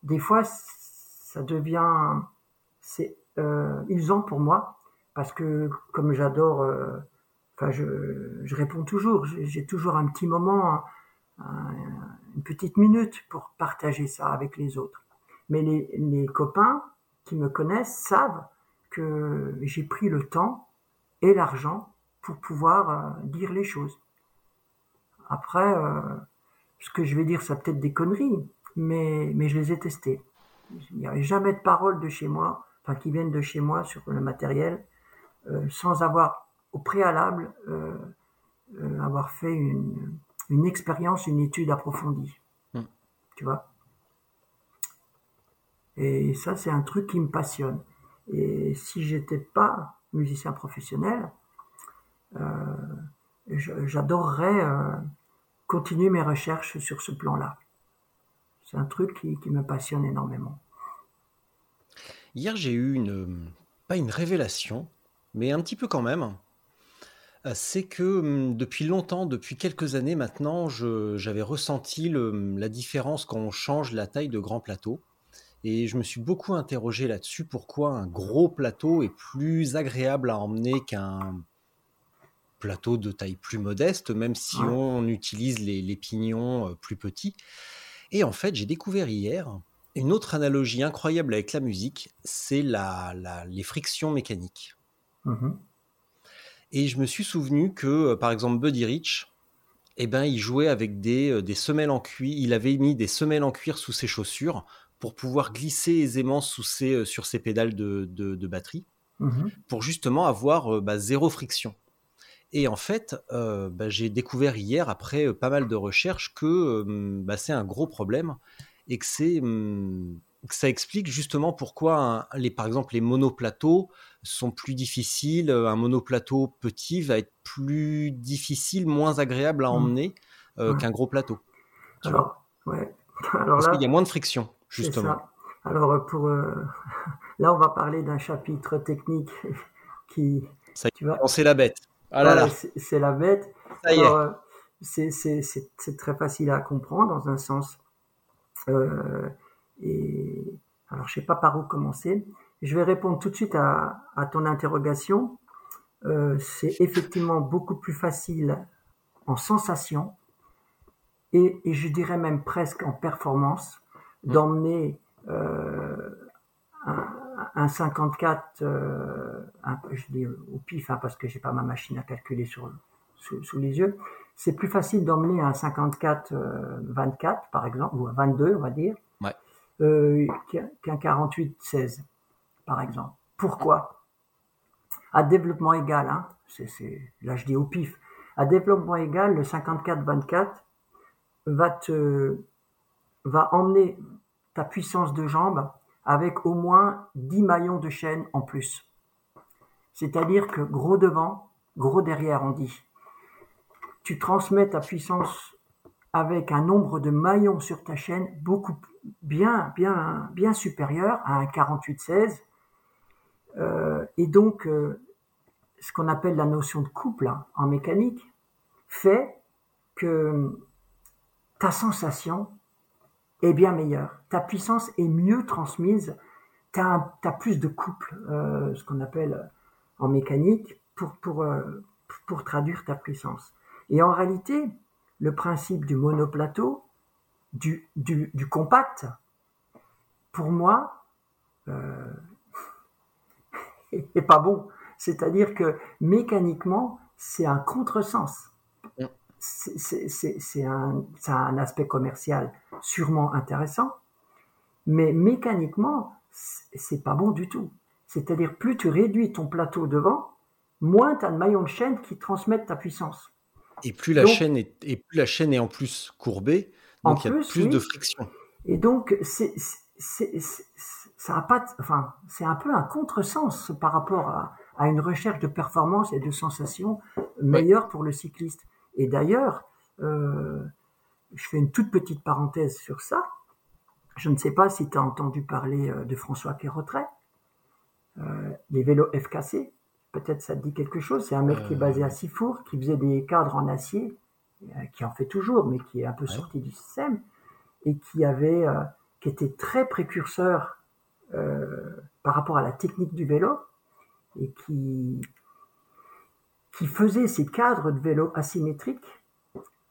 Des fois, ça devient c'est euh, usant pour moi parce que comme j'adore, euh, enfin je, je réponds toujours, j'ai toujours un petit moment, un- une petite minute pour partager ça avec les autres. Mais les, les copains qui me connaissent savent que j'ai pris le temps et l'argent pour pouvoir dire les choses. Après, euh, ce que je vais dire, ça peut-être des conneries, mais, mais je les ai testées. Il n'y avait jamais de paroles de chez moi, enfin qui viennent de chez moi sur le matériel, euh, sans avoir au préalable euh, euh, avoir fait une, une expérience, une étude approfondie. Hmm. Tu vois? Et ça, c'est un truc qui me passionne. Et si j'étais pas musicien professionnel, j'adorerais continuer mes recherches sur ce plan-là. C'est un truc qui, me passionne énormément. Hier, j'ai eu une, pas une révélation, mais un petit peu quand même. Euh, C'est que hum, depuis longtemps, depuis quelques années maintenant, j'avais ressenti le- la différence quand on change la taille de grand plateau. Et je me suis beaucoup interrogé là-dessus, pourquoi un gros plateau est plus agréable à emmener qu'un plateau de taille plus modeste, même si on utilise les, les pignons euh, plus petits. Et en fait, j'ai découvert hier une autre analogie incroyable avec la musique, c'est la, la- les frictions mécaniques. Mhm. Et je me suis souvenu que, euh, par exemple, Buddy Rich, eh ben, il jouait avec des, euh, des semelles en cuir. Il avait mis des semelles en cuir sous ses chaussures pour pouvoir glisser aisément sous ses, sur ses pédales de, de- de batterie, Mhm. pour justement avoir bah, zéro friction. Et en fait, euh, bah, j'ai découvert hier, après euh, pas mal de recherches, que euh, bah, c'est un gros problème et que c'est hum, que ça explique justement pourquoi un- les, par exemple les monoplateaux sont plus difficiles. Euh, Un monoplateau petit va être plus difficile, moins agréable à Mm. emmener Ouais. qu'un gros plateau. Alors, ouais. Alors Parce là, qu'il y a moins de friction, c'est justement. ça. Alors, pour, là, on va parler d'un chapitre technique qui, Ça y tu sait la bête. Ah là là, c'est c'est la bête. ça y est. Alors, euh, c'est- très facile à comprendre dans un sens. Euh, et alors, je sais pas par où commencer. Je vais répondre tout de suite à, à ton interrogation. Euh, c'est effectivement beaucoup plus facile en sensation et, et je dirais même presque en performance d'emmener euh, un, un 54, euh, un- je dis au pif hein, parce que j'ai pas ma machine à calculer sur, sous, sous les yeux, c'est plus facile d'emmener un 54 euh, 24 par exemple, ou un 22 on va dire, Ouais. euh, qu'un qu'un 48 16 par exemple. Pourquoi? À développement égal, hein, c'est, là je dis au pif, à développement égal, le 54 24 va te va emmener ta puissance de jambe avec au moins 10 maillons de chaîne en plus. C'est-à-dire que gros devant, gros derrière, on dit. Tu transmets ta puissance avec un nombre de maillons sur ta chaîne beaucoup bien, bien, bien supérieur à un 48-16. Euh, et donc, euh, ce qu'on appelle la notion de couple hein, en mécanique fait que ta sensation est bien meilleure. Ta puissance est mieux transmise. Tu as, plus de couple, euh, ce qu'on appelle en mécanique, euh, pour traduire ta puissance. Et en réalité, le principe du monoplateau, du, du, du compact, pour moi, euh, est pas bon. C'est-à-dire que mécaniquement, c'est un contresens. C'est un, un aspect commercial sûrement intéressant, mais mécaniquement, c'est pas bon du tout. C'est-à-dire, plus tu réduis ton plateau devant, moins tu as de maillons de chaîne qui transmettent ta puissance. Et plus la, Donc- chaîne, est, et plus la chaîne est en plus courbée, donc il y a plus, oui. de friction. Et donc, c'est, ça a pas, enfin, c'est un peu un contresens par rapport à, à une recherche de performance et de sensations meilleures pour le cycliste. Et d'ailleurs, euh, je fais une toute petite parenthèse sur ça. Je ne sais pas si tu as entendu parler euh, de François Quérotret, euh, les vélos FKC. Peut-être ça te dit quelque chose. C'est un mec qui est basé à Sifour, qui faisait des cadres en acier, euh, qui en fait toujours, mais qui est un peu sorti du système, et qui avait, euh, qui était très précurseur euh, par rapport à la technique du vélo, et qui, qui faisait ces cadres de vélo asymétriques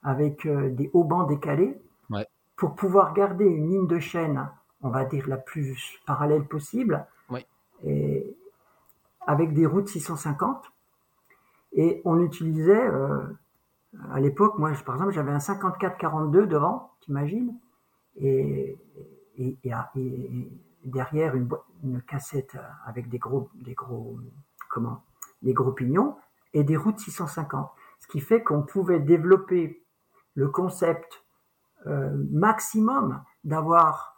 avec euh, des haubans décalés Ouais. pour pouvoir garder une ligne de chaîne, on va dire la plus parallèle possible, Ouais. et avec des routes 650. Et on utilisait, euh, à l'époque, moi, par exemple, j'avais un 54-42 devant, t'imagines, et, et, et, et- et derrière une, une cassette avec des gros, des gros, comment, des gros pignons et des routes 650. Ce qui fait qu'on pouvait développer le concept euh, maximum d'avoir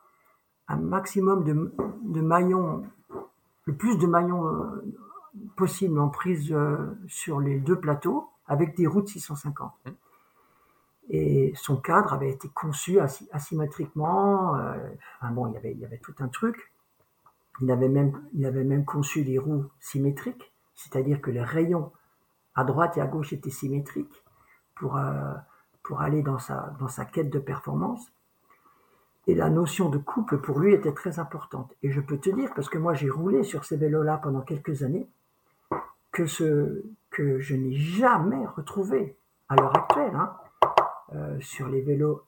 un maximum de, de maillons, le plus de maillons euh, possible en prise euh, sur les deux plateaux avec des routes 650. Et son cadre avait été conçu asy- asymétriquement. euh, enfin bon, il y avait, il y avait tout un truc. Il avait même, il avait même conçu des roues symétriques, c'est-à-dire que les rayons à droite et à gauche étaient symétriques pour, euh, pour aller dans sa, dans sa quête de performance. Et la notion de couple pour lui était très importante. Et je peux te dire, parce que moi j'ai roulé sur ces vélos-là pendant quelques années, que, ce, que je n'ai jamais retrouvé à l'heure actuelle, hein, euh, sur les vélos,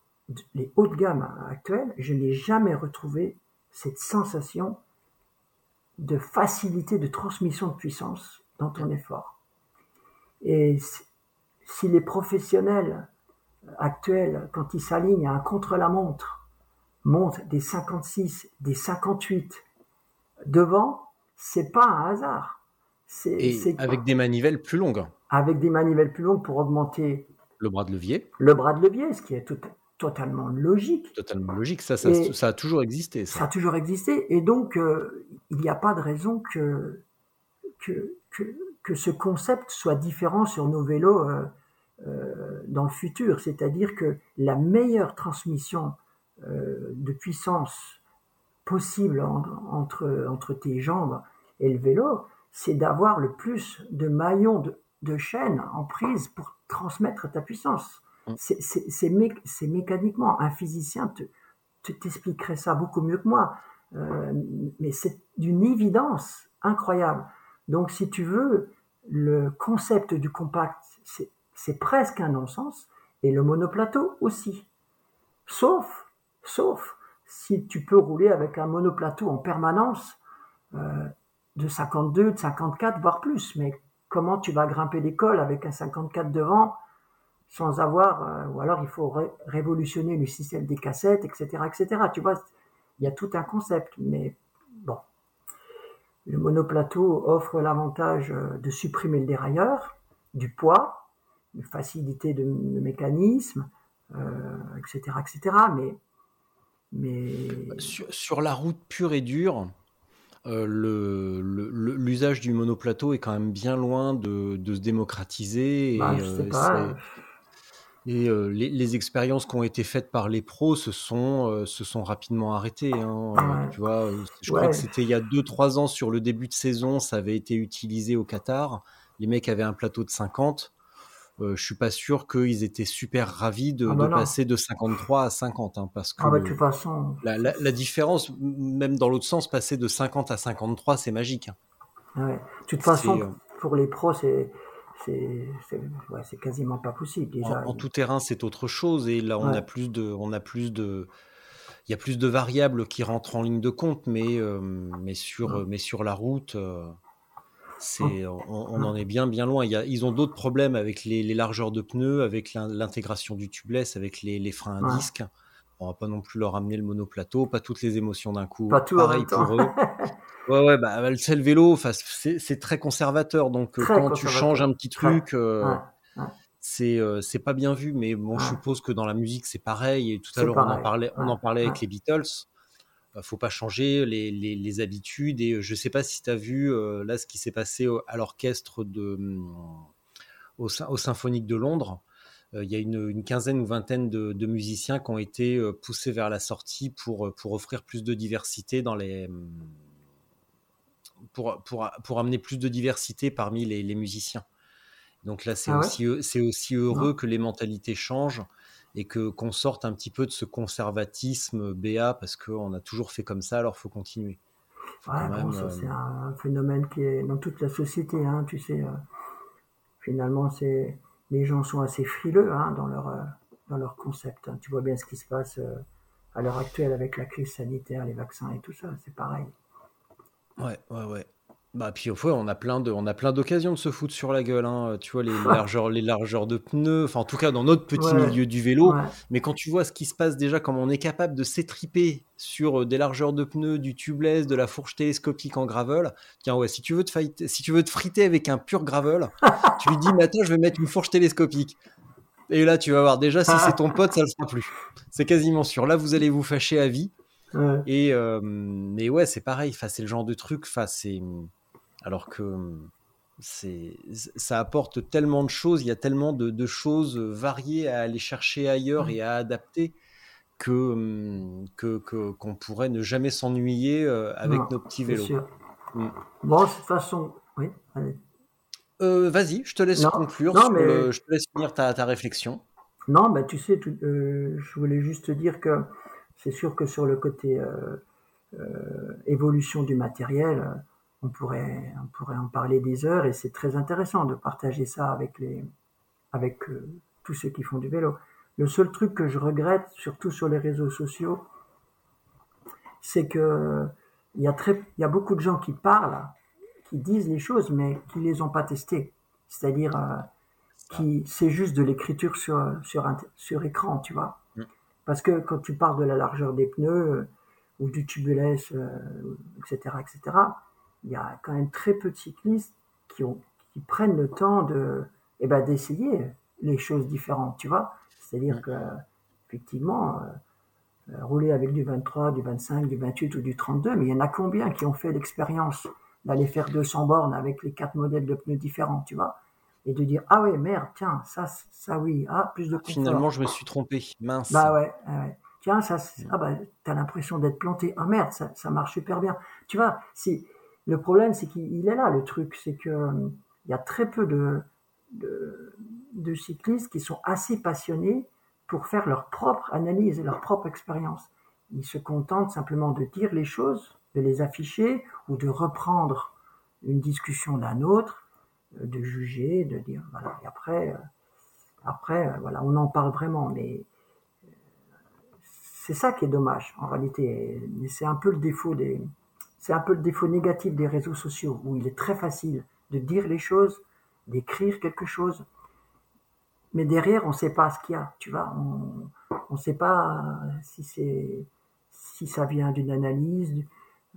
les hauts de gamme actuels, je n'ai jamais retrouvé cette sensation de facilité de transmission de puissance dans ton effort. Et si- les professionnels actuels, quand ils s'alignent à un contre-la-montre, montent des 56, des 58 devant, c'est pas un hasard. C'est avec des manivelles plus longues. avec des manivelles plus longues pour augmenter Le bras de levier, le bras de levier, ce qui est tout- totalement logique. totalement logique. Ça, ça, a toujours existé. Ça Ça. a toujours existé. Et donc, euh, il n'y a pas de raison que, que, que, que ce concept soit différent sur nos vélos euh, euh, dans le futur. C'est-à-dire que la meilleure transmission euh, de puissance possible en- entre, entre tes jambes et le vélo, c'est d'avoir le plus de maillons de, de chaîne en prise pour transmettre ta puissance. Mm. C'est- C'est c'est mé- c'est mécaniquement. Un physicien te, te t'expliquerait ça beaucoup mieux que moi. Mais c'est d'une évidence incroyable. Donc, si tu veux, le concept du compact, c'est presque un non-sens, et le monoplateau aussi. Sauf, sauf si tu peux rouler avec un monoplateau en permanence euh, de 52, de 54, voire plus. Mais comment tu vas grimper l'école avec un 54 devant sans avoir, euh, ou alors il faut ré- révolutionner le système des cassettes, etc., etc. Tu vois, il y a tout un concept, mais bon. Le monoplateau offre l'avantage euh, de supprimer le dérailleur, du poids, une facilité de, de mécanisme, euh, etc., etc. Mais, mais Sur, sur la route pure et dure, euh, le- le- le- l'usage du monoplateau est quand même bien loin de, de se démocratiser. Et, bah, je sais pas. Et, euh, les, les expériences qui ont été faites par les pros se sont, euh, se sont rapidement arrêtées. hein. Ouais. Tu vois, euh, je Ouais. crois que c'était il y a 2-3 ans sur le début de saison, ça avait été utilisé au Qatar. Les mecs avaient un plateau de 50. Euh, je suis pas sûr qu'ils étaient super ravis de, Ah bah de non. passer de 53 à 50, hein, parce que Ah bah, le- de toute façon, la, la- la différence, même dans l'autre sens, passer de 50 à 53, c'est magique. hein. ouais. de toute façon, pour les pros, c'est c'est quasiment pas possible déjà. En, en tout terrain, c'est autre chose, et là, on Ouais. a plus de, on a plus de, il y a plus de variables qui rentrent en ligne de compte, mais, euh, mais sur, Ouais. mais sur la route, euh, c'est, on, on en est bien, bien loin. Il y a, ils ont d'autres problèmes avec les, les largeurs de pneus, avec l'in- l'intégration du tubeless, avec les, les freins à Ouais. disque. On va pas non plus leur amener le monoplateau, pas toutes les émotions d'un coup. Pas tout en Pareil même temps. pour eux. Ouais, ouais, bah, c'est le vélo, c'est très conservateur. Donc, euh, Très quand tu changes un petit truc, euh, Ouais, c'est euh, c'est pas bien vu. Mais bon, je suppose que dans la musique, c'est pareil. Et tout à l'heure, on en parlait, on en parlait avec les Beatles. bah, faut pas changer les, les, les, habitudes. Et je sais pas si tu as vu là ce qui s'est passé à l'orchestre de au, au, symphonique de Londres. Il y a une, une, quinzaine ou vingtaine de, de, musiciens qui ont été poussés vers la sortie pour, pour offrir plus de diversité dans les pour, pour, pour amener plus de diversité parmi les, les musiciens. Donc là, c'est Ah ouais? aussi, c'est aussi heureux que les mentalités changent et que qu'on sorte un petit peu de ce conservatisme BA parce qu'on a toujours fait comme ça, alors faut continuer. Faut Ouais, bon, même, ça euh, c'est un phénomène qui est dans toute la société, hein, tu sais. euh, finalement, c'est les gens sont assez frileux hein, dans leur euh, dans leur concept. hein. Tu vois bien ce qui se passe euh, à l'heure actuelle avec la crise sanitaire, les vaccins et tout ça, c'est pareil. Ouais, ouais, ouais. Bah puis au fois, on a plein de, on a plein d'occasions de se foutre sur la gueule. Hein. Tu vois les, largeurs, les largeurs de pneus. Enfin, en tout cas, dans notre petit Ouais. milieu du vélo. Ouais, Mais quand tu vois ce qui se passe déjà, comme on est capable de s'étriper sur euh, des largeurs de pneus, du tubeless, de la fourche télescopique en gravel, tiens ouais, si tu veux te, fight- si tu veux te friter avec un pur gravel, tu lui dis, mais attends, je vais mettre une fourche télescopique. Et là, tu vas voir, déjà, si c'est ton pote, ça le sera plus. C'est quasiment sûr. Là, vous allez vous fâcher à vie. ouais. Et euh, mais ouais, c'est pareil. Enfin, c'est le genre de truc. Enfin, c'est alors que c'est ça apporte tellement de choses. Il y a tellement de, de choses variées à aller chercher ailleurs et à adapter que hum, que que- qu'on pourrait ne jamais s'ennuyer euh, avec Non, nos petits vélos. sûr. Mm. Bon, de toute façon, oui, allez. Euh, Vas-y, je te laisse Non, conclure. non, sur mais- le- je te laisse finir ta, ta réflexion. Non, bah, tu sais, tout- euh, je voulais juste te dire que c'est sûr que sur le côté euh, euh, évolution du matériel, euh, on pourrait, on pourrait en parler des heures et c'est très intéressant de partager ça avec, les, avec euh, tous ceux qui font du vélo. Le seul truc que je regrette, surtout sur les réseaux sociaux, c'est que il y, a très, il y a beaucoup de gens qui parlent, qui disent les choses, mais qui les ont pas testées. C'est-à-dire, euh, qui c'est juste de l'écriture sur sur sur écran, tu vois. Mm. Parce que quand tu parles de la largeur des pneus euh, ou du tubeless, euh, etc., etc., il y a quand même très peu de cyclistes qui ont qui prennent le temps de eh ben d'essayer les choses différentes, tu vois. C'est-à-dire que effectivement euh, euh, rouler avec du 23, du 25, du 28 ou du 32, mais il y en a combien qui ont fait l'expérience d'aller faire 200 bornes avec les quatre modèles de pneus différents, tu vois et de dire ah ouais merde tiens ça ça oui ah plus de confort Finalement, je me suis trompé. Mince. bah ouais, ouais, ouais. tiens ça ah bah t'as l'impression d'être planté ah merde ça, ça marche super bien tu vois c'est le problème c'est qu'il il est là le truc c'est que euh, il y a très peu de, cyclistes qui sont assez passionnés pour faire leur propre analyse et leur propre expérience ils se contentent simplement de dire les choses de les afficher ou de reprendre une discussion d'un autre euh, de juger, de dire voilà. Et après, euh, après, voilà, on en parle vraiment, mais c'est ça qui est dommage en réalité. C'est un peu le défaut des, c'est un peu le défaut négatif des réseaux sociaux où il est très facile de dire les choses, d'écrire quelque chose, mais derrière on ne sait pas ce qu'il y a. Tu vois, on ne sait pas euh, si c'est si ça vient d'une analyse,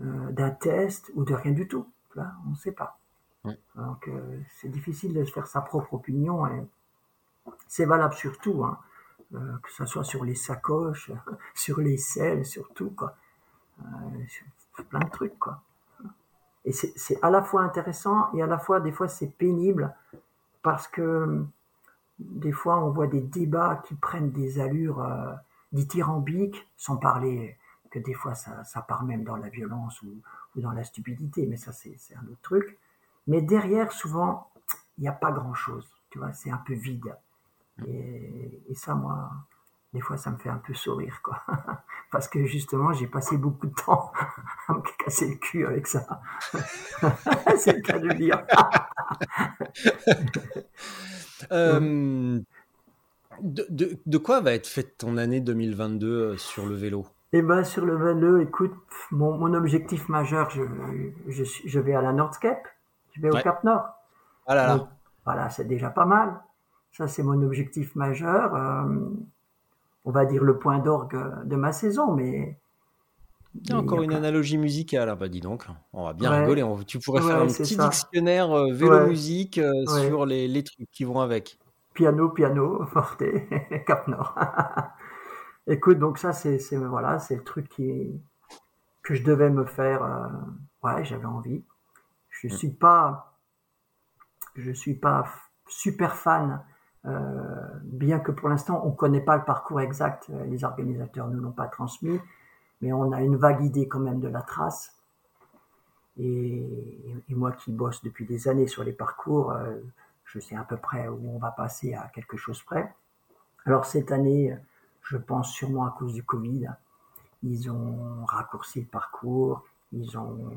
euh, d'un test ou de rien du tout. Tu vois, on ne sait pas. Donc euh, c'est difficile de faire sa propre opinion et c'est valable sur tout, hein. Euh, que ce soit sur les sacoches, sur les selles, sur tout quoi, Euh, sur plein de trucs quoi. Et c'est à la fois intéressant et à la fois des fois c'est pénible parce que des fois on voit des débats qui prennent des allures euh, dithyrambiques, sans parler que des fois ça, ça part même dans la violence ou, ou dans la stupidité, mais ça c'est un autre truc. Mais derrière, souvent, il n'y a pas grand-chose. Tu vois, c'est un peu vide. Et, et ça, moi, des fois, ça me fait un peu sourire, quoi. Parce que justement, j'ai passé beaucoup de temps à me casser le cul avec ça. c'est le cas de le dire. Euh, de, de- de quoi va être faite ton année 2022 euh, sur le vélo? Et ben sur le 22, écoute, mon, mon objectif majeur, je, je, suis- je vais à la Nordscape, je vais au Ouais. Cap Nord. Ah là là. Donc, voilà, c'est déjà pas mal. Ça, c'est mon objectif majeur. Euh, on va dire le point d'orgue de ma saison, mais. Mais encore une analogie musicale. Ah bah dis donc, on va bien Ouais. rigoler. On- tu pourrais faire Ouais, un c'est petit ça. dictionnaire euh, vélo-musique euh, sur les, les trucs qui vont avec. Piano, piano, forte, Cap Nord. Écoute, donc ça, c'est, voilà, c'est le truc qui, que je devais me faire. euh, ouais, j'avais envie. Je Mm. suis pas, je suis pas super fan, euh, bien que pour l'instant on connaît pas le parcours exact. euh, Les organisateurs nous l'ont pas transmis, mais on a une vague idée quand même de la trace. Et, et moi qui bosse depuis des années sur les parcours, euh, je sais à peu près où on va passer à quelque chose près. Alors cette année, je pense sûrement à cause du Covid, ils ont raccourci le parcours, ils ont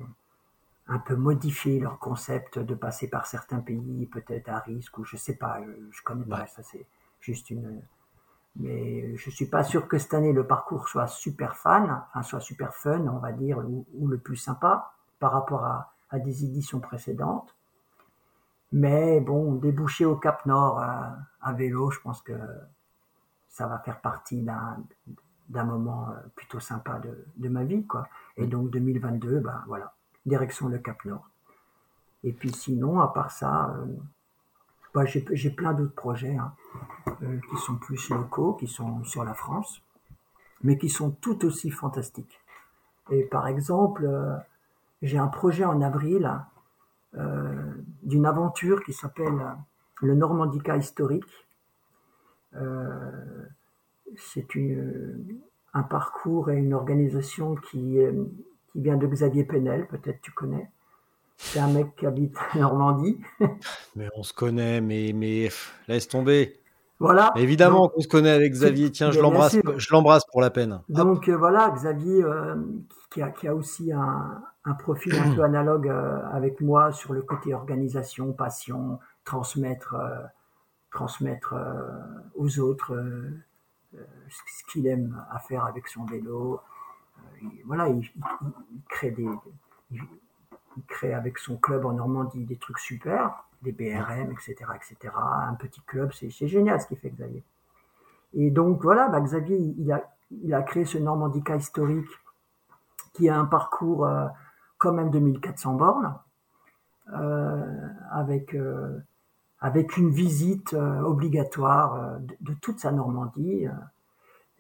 un peu modifié leur concept de passer par certains pays, peut-être à risque, ou je sais pas, je, je connais pas, Ouais. ça c'est juste une... Mais je suis pas sûr que cette année le parcours soit super fan, enfin soit super fun, on va dire, ou, ou le plus sympa par rapport à, à des éditions précédentes. Mais bon, déboucher au Cap Nord à, à vélo, je pense que ça va faire partie d'un d'un moment euh, plutôt sympa de, de ma vie, quoi. Et donc 2022, ben voilà, direction le Cap Nord. Et puis sinon, à part ça, euh, bah, j'ai plein d'autres projets hein, euh, qui sont plus locaux, qui sont sur la France, mais qui sont tout aussi fantastiques. Et par exemple, euh, j'ai un projet en avril euh, d'une aventure qui s'appelle le Normandica historique. C'est un parcours et une organisation qui, qui vient de Xavier Penel, peut-être tu connais. C'est un mec qui habite Normandie. Mais on se connaît, mais, mais laisse tomber. Voilà. Mais évidemment qu'on se connaît avec Xavier. Tiens, je l'embrasse, sûr. je l'embrasse pour la peine. Donc euh, voilà, Xavier, euh, qui, a, qui a aussi un, un profil un peu analogue euh, avec moi sur le côté organisation, passion, transmettre, transmettre aux autres ce qu'il aime à faire avec son vélo. Il- voilà, il, crée des, il, crée avec son club en Normandie des trucs super, des BRM, etc., etc. Un petit club, c'est génial ce qu'il fait Xavier. Et donc voilà, bah, Xavier, il a, il a créé ce Normandica historique qui a un parcours euh, quand même de 1400 bornes, euh, avec, euh, avec une visite obligatoire de, toute sa Normandie.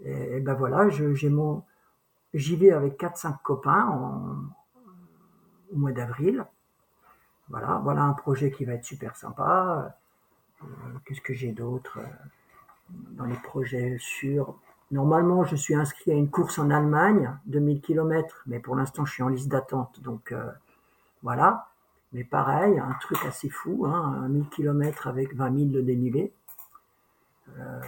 Et, et ben voilà, j'ai mon, j'y vais avec 4-5 copains en- au mois d'avril. Voilà, voilà un projet qui va être super sympa. Euh, Qu'est-ce que j'ai d'autre euh, dans les projets sûrs Normalement, je suis inscrit à une course en Allemagne, 2000 km, mais pour l'instant, je suis en liste d'attente, donc euh, voilà. Mais pareil, un truc assez fou, hein, un 1000 km avec 20 000 de dénivelé. Euh,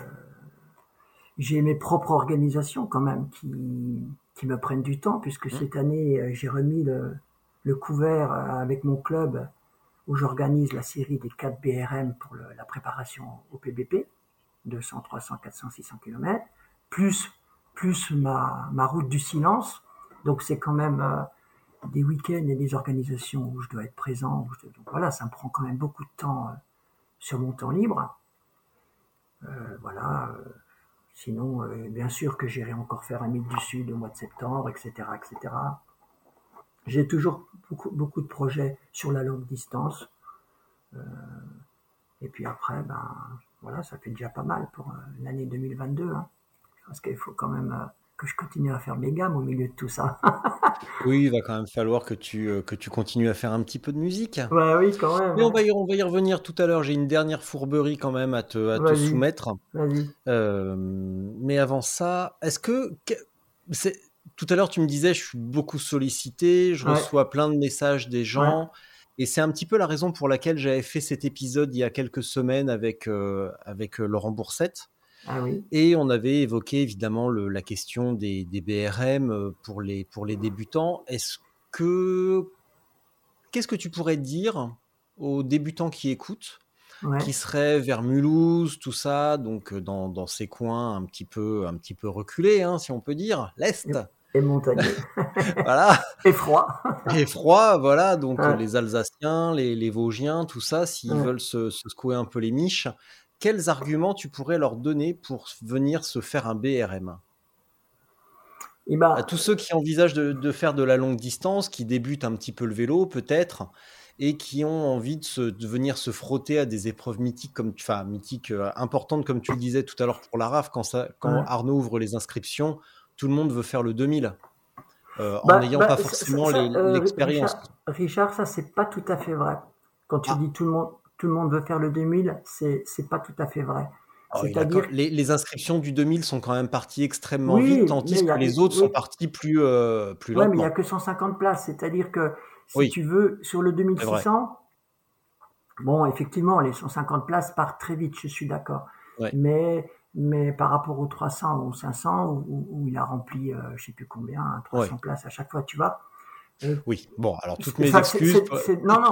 j'ai mes propres organisations quand même qui, qui me prennent du temps, puisque cette année, euh, j'ai remis le, le couvert euh, avec mon club où j'organise la série des 4 BRM pour le- la préparation au PBP, 200, 300, 400, 600 km, plus, plus ma, ma route du silence. Donc c'est quand même euh, des week-ends et des organisations où je dois être présent. où je- donc voilà, ça me prend quand même beaucoup de temps euh, sur mon temps libre. Euh, voilà. Sinon, euh, bien sûr que j'irai encore faire un mythe du Sud au mois de septembre, etc., etc. J'ai toujours beaucoup, beaucoup de projets sur la longue distance. Euh, et puis après, ben voilà, ça fait déjà pas mal pour euh, l'année 2022. Hein. Parce qu'il faut quand même euh, que je continue à faire mes gammes au milieu de tout ça. Oui, il va quand même falloir que tu, euh, que tu continues à faire un petit peu de musique. ouais, oui, quand même. Mais on va, y, on va y revenir tout à l'heure. J'ai une dernière fourberie quand même à te, à te soumettre. Vas-y. Euh, mais avant ça, est-ce que, que- c'est tout à l'heure tu me disais je suis beaucoup sollicité, je Ouais. reçois plein de messages des gens et c'est un petit peu la raison pour laquelle j'avais fait cet épisode il y a quelques semaines avec euh, avec Laurent Boursette Ah oui. et on avait évoqué évidemment le- la question des, des BRM euh, pour les pour les débutants. Est-ce que qu'est-ce que tu pourrais dire aux débutants qui écoutent Ouais. qui serait vers Mulhouse, tout ça, donc euh, dans, dans ces coins un petit peu, un petit peu reculés, hein, si on peut dire, l'Est, Et montagneux. voilà, Et froid. et froid, voilà, donc Ouais. les Alsaciens, les, les Vosgiens, tout ça, s'ils Ouais. veulent se, se secouer un peu les miches, quels arguments tu pourrais leur donner pour venir se faire un BRM Et bah, À tous ceux qui envisagent de, de faire de la longue distance, qui débutent un petit peu le vélo, peut-être, et qui ont envie de, se, de venir se frotter à des épreuves mythiques, comme, enfin, mythiques euh, importantes, comme tu le disais tout à l'heure pour la RAF, quand, ça, quand Ouais. Arnaud ouvre les inscriptions, tout le monde veut faire le 2000. euh, en Bah, n'ayant bah, pas forcément euh, l'expérience. Richard, Richard, ça c'est pas tout à fait vrai. Quand tu Ah. dis tout le monde, tout le monde veut faire le 2000, c'est c'est pas tout à fait vrai. Ah oui, C'est-à-dire les, les inscriptions du 2000 sont quand même parties extrêmement Oui, vite, tandis que a les autres oui. sont partis plus, euh, plus Ouais, mais il n'y a que 150 places. C'est-à-dire que si Oui. tu veux, sur le C'est 2600, bon, effectivement, les 150 places partent très vite, je suis d'accord. Mais, mais par rapport aux 300 ou 500, où, il a rempli, euh, je sais plus combien, hein, 300 places à chaque fois, tu vois. Oui, bon, alors toutes mes excuses,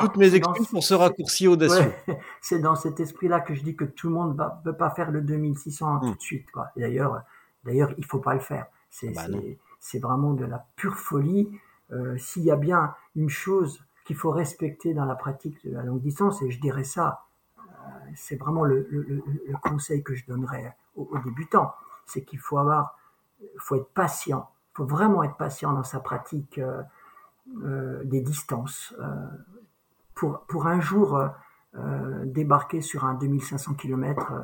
toutes mes excuses pour ce raccourci audacieux. Ouais, c'est dans cet esprit-là que je dis que tout le monde ne peut pas faire le 2600 Hmm. tout de suite. D'ailleurs, d'ailleurs, il faut pas le faire. C'est Bah non. c'est vraiment de la pure folie. Euh, S'il y a bien une chose qu'il faut respecter dans la pratique de la longue distance, et je dirais ça, euh, c'est vraiment le, le- le- le conseil que je donnerais aux, aux débutants, c'est qu'il faut avoir, faut être patient. Il faut vraiment être patient dans sa pratique euh, des distances. Euh, pour, pour un jour euh, euh, débarquer sur un 2500 km euh,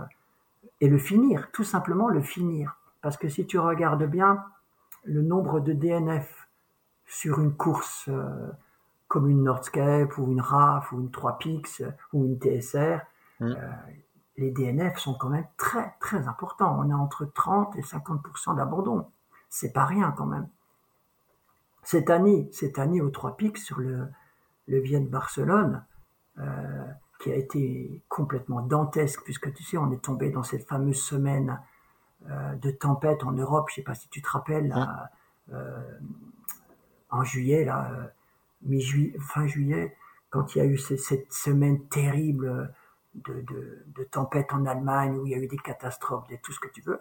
et le finir, tout simplement le finir. Parce que si tu regardes bien le nombre de DNF sur une course euh, comme une Nordscape ou une RAF ou une 3 Pix ou une TSR, Mm. euh, les DNF sont quand même très très importants. On a entre 30 et 50% d'abandon. C'est pas rien quand même. Cette année, cette année aux 3 Pix sur le, le Vienne-Barcelone, euh, qui a été complètement dantesque, puisque tu sais, on est tombé dans cette fameuse semaine euh, de tempête en Europe, je sais pas si tu te rappelles, euh, en juillet, mi-juillet, fin juillet, quand il y a eu ce- cette semaine terrible de, de, de tempête en Allemagne, où il y a eu des catastrophes, de tout ce que tu veux.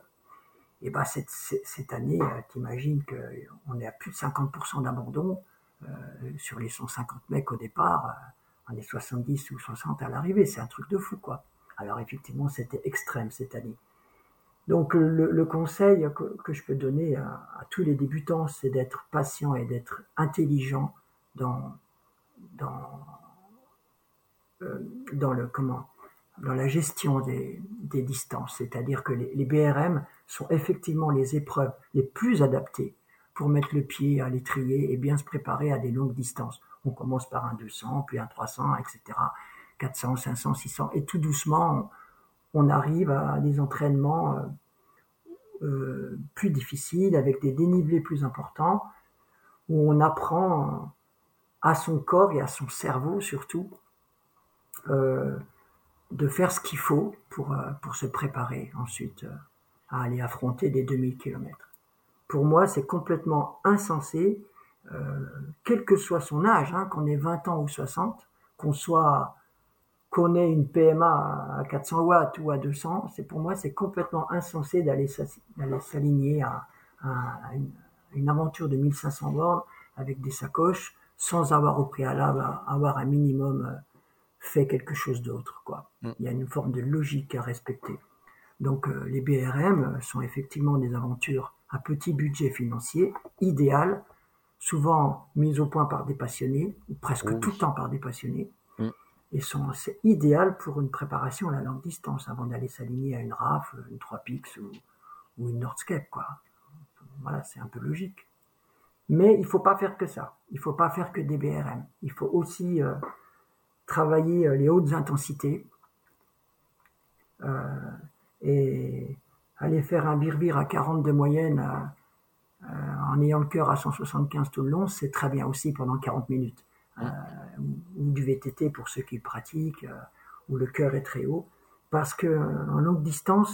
Et ben cette, cette année, euh, t'imagines qu'on est à plus de 50% d'abandon euh, sur les 150 mecs au départ. euh, on est 70 ou 60 à l'arrivée, c'est un truc de fou, quoi. Alors effectivement, c'était extrême cette année. Donc le, conseil que, je peux donner à, tous les débutants, c'est d'être patient et d'être intelligent dans dans dans le comment dans la gestion des, distances. C'est-à-dire que les, BRM sont effectivement les épreuves les plus adaptées pour mettre le pied à l'étrier et bien se préparer à des longues distances. On commence par un 200, puis un 300, etc. 400, 500, 600, et tout doucement, on, on arrive à des entraînements euh, euh, plus difficiles, avec des dénivelés plus importants, où on apprend à son corps et à son cerveau surtout euh, de faire ce qu'il faut pour, euh, pour se préparer ensuite euh, à aller affronter des 2000 km. Pour moi, c'est complètement insensé, euh, quel que soit son âge, hein, qu'on ait 20 ans ou 60, qu'on soit qu'on ait une PMA à 400 watts ou à 200, c'est pour moi c'est complètement insensé d'aller s'aligner à, une, une aventure de 1500 bornes avec des sacoches sans avoir au préalable avoir un minimum fait quelque chose d'autre quoi. Mm. Il y a une forme de logique à respecter. Donc euh, les BRM sont effectivement des aventures à petit budget financier, idéales, souvent mises au point par des passionnés, ou presque Oui. tout le temps par des passionnés, Mm. et sont c'est idéal pour une préparation à la longue distance avant d'aller s'aligner à une RAF, une 3 Pix ou, ou une Nordscape quoi. Voilà, c'est un peu logique. Mais il faut pas faire que ça. Il faut pas faire que des BRM. Il faut aussi euh, travailler euh, les hautes intensités euh, et aller faire un birvir à 40 de moyenne euh, en ayant le cœur à 175 tout le long, c'est très bien aussi pendant 40 minutes. Ou, du VTT pour ceux qui pratiquent, où le cœur est très haut. Parce que en longue distance,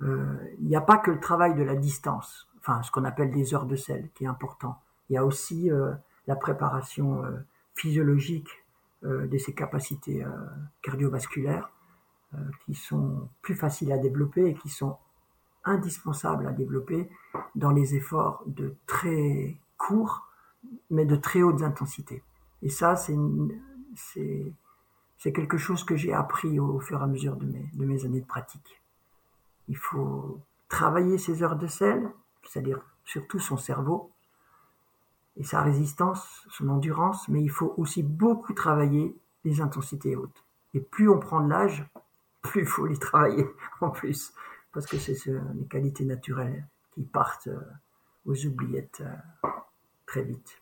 il n'y a pas que le travail de la distance, enfin ce qu'on appelle des heures de sel, qui est important. Il y a aussi la préparation physiologique de ses capacités euh, cardiovasculaires, euh, qui sont plus faciles à développer et qui sont indispensables à développer dans les efforts de très courts, mais de très hautes intensités. Et ça, c'est quelque chose que j'ai appris au, au fur et à mesure de mes, de mes années de pratique. Il faut travailler ses heures de sel, c'est-à-dire surtout son cerveau et sa résistance, son endurance, mais il faut aussi beaucoup travailler les intensités hautes. Et plus on prend de l'âge, plus il faut les travailler en plus, parce que c'est ce- les qualités naturelles qui partent euh, aux oubliettes euh, très vite.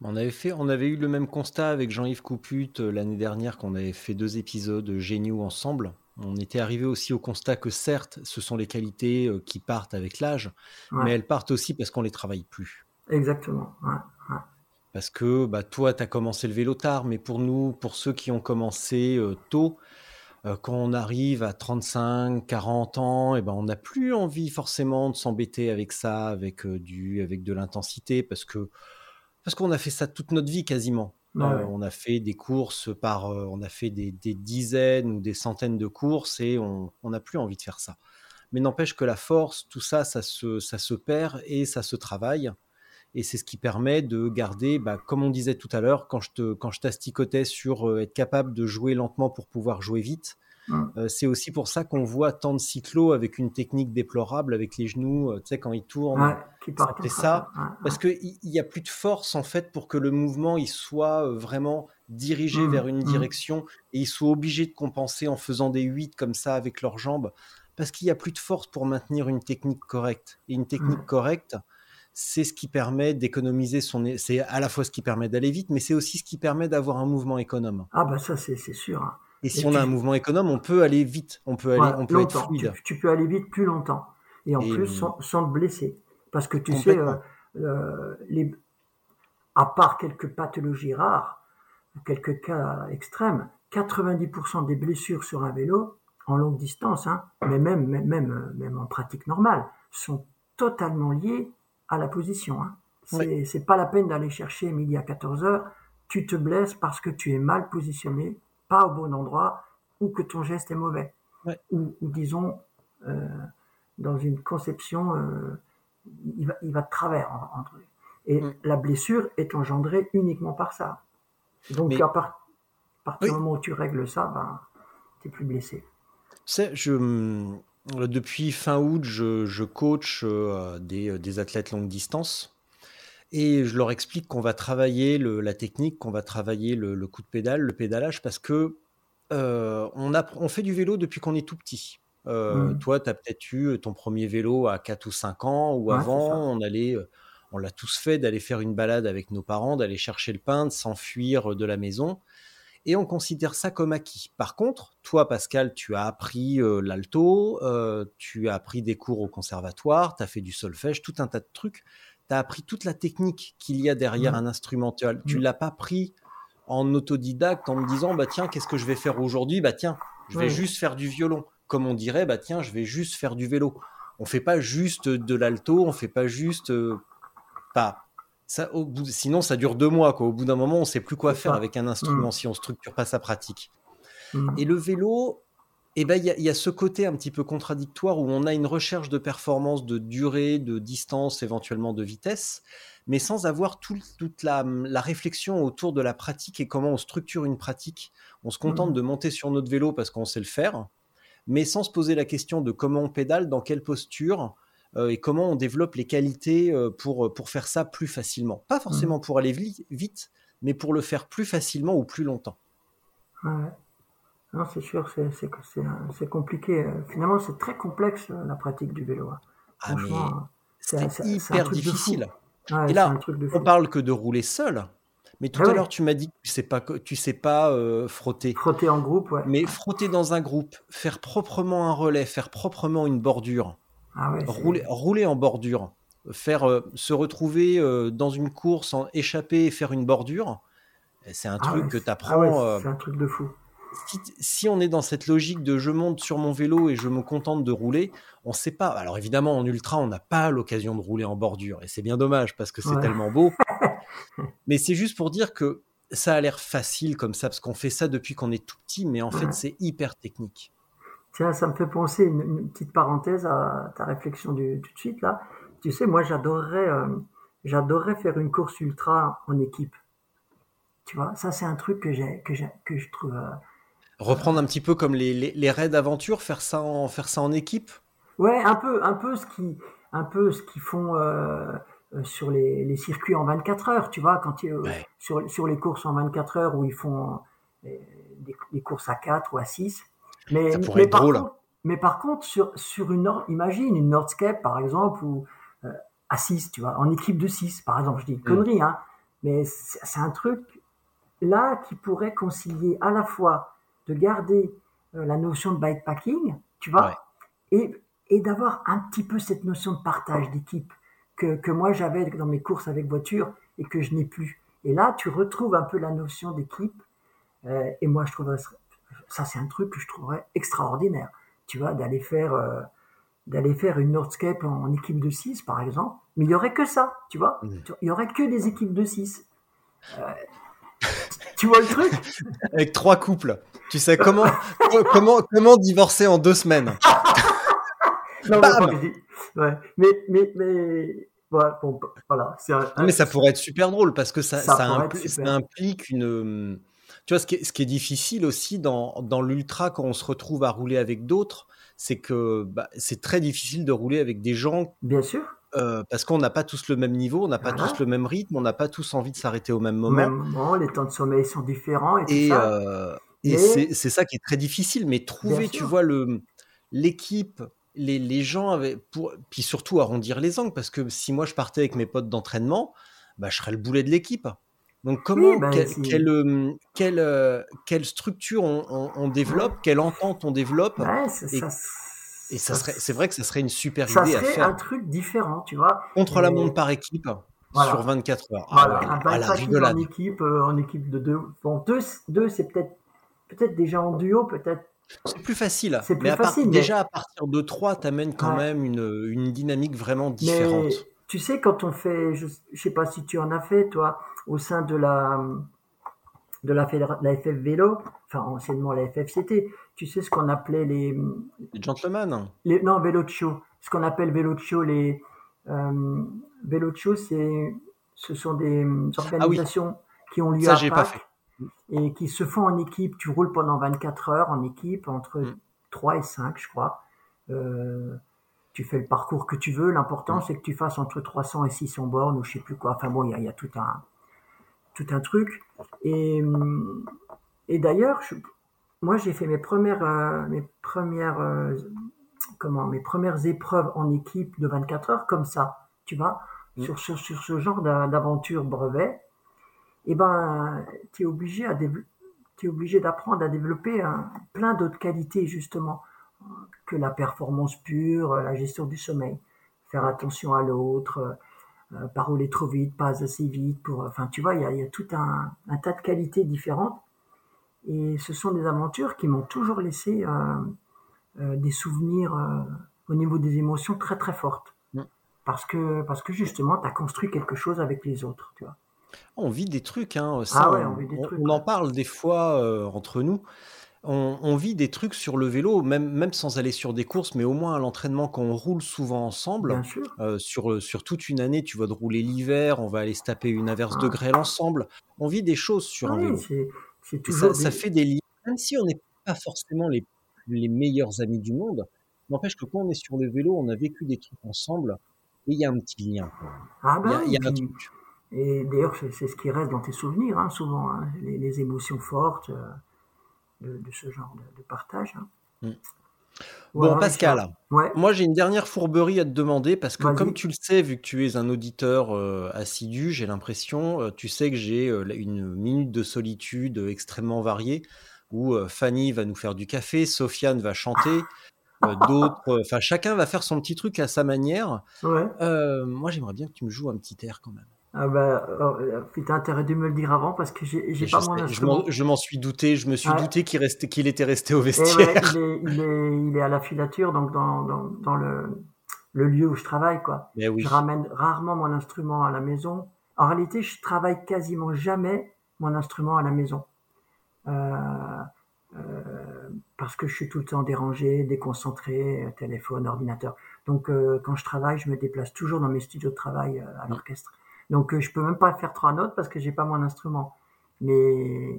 On avait, fait, on avait eu le même constat avec Jean-Yves Couput euh, l'année dernière qu'on avait fait deux épisodes Géniaux ensemble. On était arrivé aussi au constat que certes, ce sont les qualités qui partent avec l'âge, Ouais. mais elles partent aussi parce qu'on les travaille plus. Exactement. ouais, ouais. Parce que bah, toi, tu as commencé le vélo tard, mais pour nous, pour ceux qui ont commencé euh, tôt, euh, quand on arrive à 35, 40 ans, et ben, on n'a plus envie forcément de s'embêter avec ça, avec, euh, du, avec de l'intensité, parce que parce qu'on a fait ça toute notre vie quasiment. Ouais. on a fait des courses par, on a fait des, des dizaines ou des centaines de courses et on on n'a plus envie de faire ça. Mais n'empêche que la force, tout ça, ça se, ça se perd et ça se travaille. Et c'est ce qui permet de garder, bah, comme on disait tout à l'heure, quand je te, quand je t'asticotais sur euh, être capable de jouer lentement pour pouvoir jouer vite, Mm. euh, c'est aussi pour ça qu'on voit tant de cyclos avec une technique déplorable, avec les genoux, euh, tu sais, quand ils tournent. Ouais, qui partent fait ça, ouais, Parce qu'il n'y a plus de force, en fait, pour que le mouvement il soit vraiment dirigé Mm, vers une mm. direction et ils soient obligés de compenser en faisant des 8 comme ça avec leurs jambes. Parce qu'il n'y a plus de force pour maintenir une technique correcte. Et une technique correcte, c'est ce qui permet d'économiser son. C'est à la fois ce qui permet d'aller vite, mais c'est aussi ce qui permet d'avoir un mouvement économe. Ah bah ça c'est sûr. hein. Et si on a un mouvement économe, on peut aller vite, on peut, aller, Ouais, on peut être longtemps. fluide. Tu, tu peux aller vite plus longtemps. Et en Et, plus euh, sans, sans te blesser. Parce que tu sais, euh, euh, les, à part quelques pathologies rares, quelques cas extrêmes, 90% des blessures sur un vélo, en longue distance, hein, mais même, même, même, euh, même en pratique normale, sont totalement liées à la position. Hein. C'est pas la peine d'aller chercher midi à 14 heures. Tu te blesses parce que tu es mal positionné, pas au bon endroit, ou que ton geste est mauvais. Ou, ou disons, euh, dans une conception, euh, il, va, il va de travers. entre Et Mm. la blessure est engendrée uniquement par ça. Donc Mais- à part- à partir du moment où tu règles ça, ben, t'es plus blessé. Tu je, hum, depuis fin août, je, je coach euh, des, euh, des athlètes longue distance et je leur explique qu'on va travailler le- la technique, qu'on va travailler le, le coup de pédale, le pédalage, parce que euh, on, fait du vélo depuis qu'on est tout petit. Euh, Mhm. Toi, tu as peut-être eu ton premier vélo à 4 ou 5 ans, ou Ouais, avant, on allait, on l'a tous fait, d'aller faire une balade avec nos parents, d'aller chercher le pain, de s'enfuir de la maison et on considère ça comme acquis. Par contre, toi, Pascal, tu as appris euh, l'alto, euh, tu as appris des cours au conservatoire, tu as fait du solfège, tout un tas de trucs. Tu as appris toute la technique qu'il y a derrière un instrumental. Tu Mhm. l'as pas pris en autodidacte en me disant, bah tiens, qu'est-ce que je vais faire aujourd'hui? Bah tiens, je vais juste faire du violon. Comme on dirait, bah tiens, je vais juste faire du vélo. On fait pas juste de l'alto, on fait pas juste euh, pas. Ça, au bout, sinon, ça dure deux mois. Quoi. Au bout d'un moment, on sait plus quoi faire avec un instrument Mm. si on structure pas sa pratique. Mhm. Et le vélo, eh ben, il y, a- il y a ce côté un petit peu contradictoire où on a une recherche de performance, de durée, de distance, éventuellement de vitesse, mais sans avoir tout- toute la, la réflexion autour de la pratique et comment on structure une pratique. On se contente Mhm. de monter sur notre vélo parce qu'on sait le faire, mais sans se poser la question de comment on pédale, dans quelle posture. Euh, et comment on développe les qualités euh, pour, pour faire ça plus facilement. Pas forcément pour aller vi- vite, mais pour le faire plus facilement ou plus longtemps. Ouais. Non, c'est sûr, c'est compliqué. Euh, Finalement, c'est très complexe euh, la pratique du vélo. hein. Ah, euh, c'est hyper difficile. ouais, Et là. On parle que de rouler seul. Mais tout à l'heure, tu m'as dit que tu sais pas, tu sais pas euh, frotter. Frotter en groupe, ouais. Mais frotter dans un groupe, faire proprement un relais, faire proprement une bordure, Ah ouais, rouler, rouler en bordure, faire euh, se retrouver euh, dans une course, en échapper et faire une bordure, eh, c'est un ah truc ouais, que tu ah apprends. ouais, c'est un truc de fou. si, si on est dans cette logique de je monte sur mon vélo et je me contente de rouler, on sait pas. Alors évidemment, en ultra, on n'a pas l'occasion de rouler en bordure et c'est bien dommage parce que c'est tellement beau. mais c'est juste pour dire que ça a l'air facile comme ça parce qu'on fait ça depuis qu'on est tout petit, mais en fait, c'est hyper technique. Tiens, ça me fait penser une, une petite parenthèse à ta réflexion du, tout de suite là. Tu sais, moi, j'adorerais, euh, j'adorerais faire une course ultra en équipe. Tu vois, ça c'est un truc que j'ai, que j'ai, que je trouve. euh, Reprendre un petit peu comme les, les, les raids d'aventure, faire ça en, faire ça en équipe? Ouais, un peu, un peu ce qui, un peu ce qu'ils font euh, sur les, les circuits en 24 heures. Tu vois, quand ils, Ouais. sur, sur les courses en 24 heures où ils font des, des courses à 4 ou à 6. Mais, Ça pourrait mais être par drôle. Contre, mais par contre, sur, sur une, imagine une Nordscape par exemple, où euh, à 6, tu vois, en équipe de 6, par exemple. Je dis une Mm. connerie, hein, mais c'est un truc là qui pourrait concilier à la fois de garder euh, la notion de bikepacking, tu vois, Ouais. et, et d'avoir un petit peu cette notion de partage d'équipe que, que moi j'avais dans mes courses avec voiture et que je n'ai plus. Et là, tu retrouves un peu la notion d'équipe. euh, et moi, je trouverais ça, c'est un truc que je trouverais extraordinaire. Tu vois, d'aller faire, euh, d'aller faire une Nordscape en, équipe de 6, par exemple. Mais il y aurait que ça, tu vois. Mhm. Il y aurait que des équipes de 6. tu vois le truc? Avec trois couples. Tu sais comment, comment, comment divorcer en deux semaines? Non, mais, ouais. mais, mais, mais, voilà, bon, voilà. c'est un- Non, mais ça pourrait être super drôle parce que ça implique une. Tu vois, ce qui est, ce qui est difficile aussi dans, dans l'ultra quand on se retrouve à rouler avec d'autres, c'est que bah, c'est très difficile de rouler avec des gens Bien sûr. euh, parce qu'on n'a pas tous le même niveau, on n'a pas Voilà. tous le même rythme, on n'a pas tous envie de s'arrêter au même Au moment. même moment, les temps de sommeil sont différents et tout Et, ça. euh, et c'est ça qui est très difficile. Mais trouver, tu vois, le l'équipe, les, les gens, avaient, pour, puis surtout arrondir les angles, parce que si moi je partais avec mes potes d'entraînement, bah, je serais le boulet de l'équipe. Donc comment, quelle, c'est- quelle, euh, quelle, quelle structure on, on- on développe, quelle entente on développe, Ouais, et- ça- et ça serait, c'est vrai que ça serait une super ça idée à serait faire un truc différent, tu vois. contre la montre par équipe Voilà. sur 24 heures. Ah Voilà, un ah, la en équipe, euh, en équipe de deux. Bon, deux, deux c'est peut-être peut-être déjà en duo, peut-être. C'est plus facile. C'est plus mais à part- facile, mais- déjà à partir de 3, t'amènes quand Ouais. même une, une dynamique vraiment différente. Tu sais, quand on fait, je, je sais pas si tu en as fait, toi, au sein de la de la, la FF Vélo, enfin anciennement la FFCT, tu sais ce qu'on appelait les, Les gentlemen. les non vélo de show, ce qu'on appelle vélo de show, les euh, vélo de show, c'est ce sont des euh, organisations qui ont lieu Ça, à j'ai pas Pâques et qui se font en équipe. Tu roules pendant 24 heures en équipe, entre Mm. 3 et 5, je crois. Euh, tu fais le parcours que tu veux. L'important, Mm. c'est que tu fasses entre 300 et 600 bornes ou je sais plus quoi. Enfin bon, il y a, y a tout un tout un truc. Et, et d'ailleurs, moi, j'ai fait mes premières euh, mes premières euh, comment mes premières épreuves en équipe de 24 heures comme ça, tu vois, Mm. sur, sur, sur ce genre d'a- d'aventure brevet. Et ben, tu es obligé à es obligé d'apprendre à développer plein d'autres qualités justement que la performance pure, la gestion du sommeil, faire attention à l'autre, euh, pas rouler trop vite, pas assez vite. Pour, enfin, tu vois, il y a, il y a tout un, un tas de qualités différentes. Et ce sont des aventures qui m'ont toujours laissé euh, euh, des souvenirs euh, au niveau des émotions très très fortes. Mm. Parce que, parce que justement, tu as construit quelque chose avec les autres. Tu vois. On vit des trucs, hein. Ça, Ah ouais, on, des trucs, on en parle des fois euh, entre nous. On, on vit des trucs sur le vélo, même, même sans aller sur des courses, mais au moins à l'entraînement, quand on roule souvent ensemble, Bien sûr. euh, sur, sur toute une année, tu vas de rouler l'hiver, on va aller se taper une averse de Ah. grêle ensemble. On vit des choses sur un Oui, vélo. ça, fait des liens, même si on n'est pas forcément les, les meilleurs amis du monde. N'empêche que quand on est sur le vélo, on a vécu des trucs ensemble et il y a un petit lien. Ah Il y a, ben, il y a un truc. Et d'ailleurs, c'est, c'est ce qui reste dans tes souvenirs, hein, souvent, hein, les, les émotions fortes euh, de, de ce genre de, de partage. hein. Mm. Voilà, bon, Pascal. Ouais, moi j'ai une dernière fourberie à te demander parce que comme tu le sais, vu que tu es un auditeur euh, assidu, j'ai l'impression, euh, tu sais que j'ai euh, une minute de solitude extrêmement variée où Fanny va nous faire du café, Sofiane va chanter, d'autres, enfin chacun va faire son petit truc à sa manière. ouais. Moi j'aimerais bien que tu me joues un petit air quand même. Ah ben, euh, t'as intérêt de me le dire avant parce que j'ai, pas mon instrument. m'en- je m'en suis douté, je me suis Ouais. douté qu'il restait, qu'il était resté au Eh ouais, vestiaire. il, est, il, est, il est à la filature, donc dans, dans, dans le, le lieu où je travaille, quoi. Mais oui. Je ramène rarement mon instrument à la maison. En réalité, je travaille quasiment jamais mon instrument à la maison. Euh, euh, parce que je suis tout le temps dérangé, déconcentré, euh, téléphone, ordinateur. Donc, quand je travaille, je me déplace toujours dans mes studios de travail à l'orchestre. Donc, euh, je peux même pas faire trois notes parce que j'ai pas mon instrument. Mais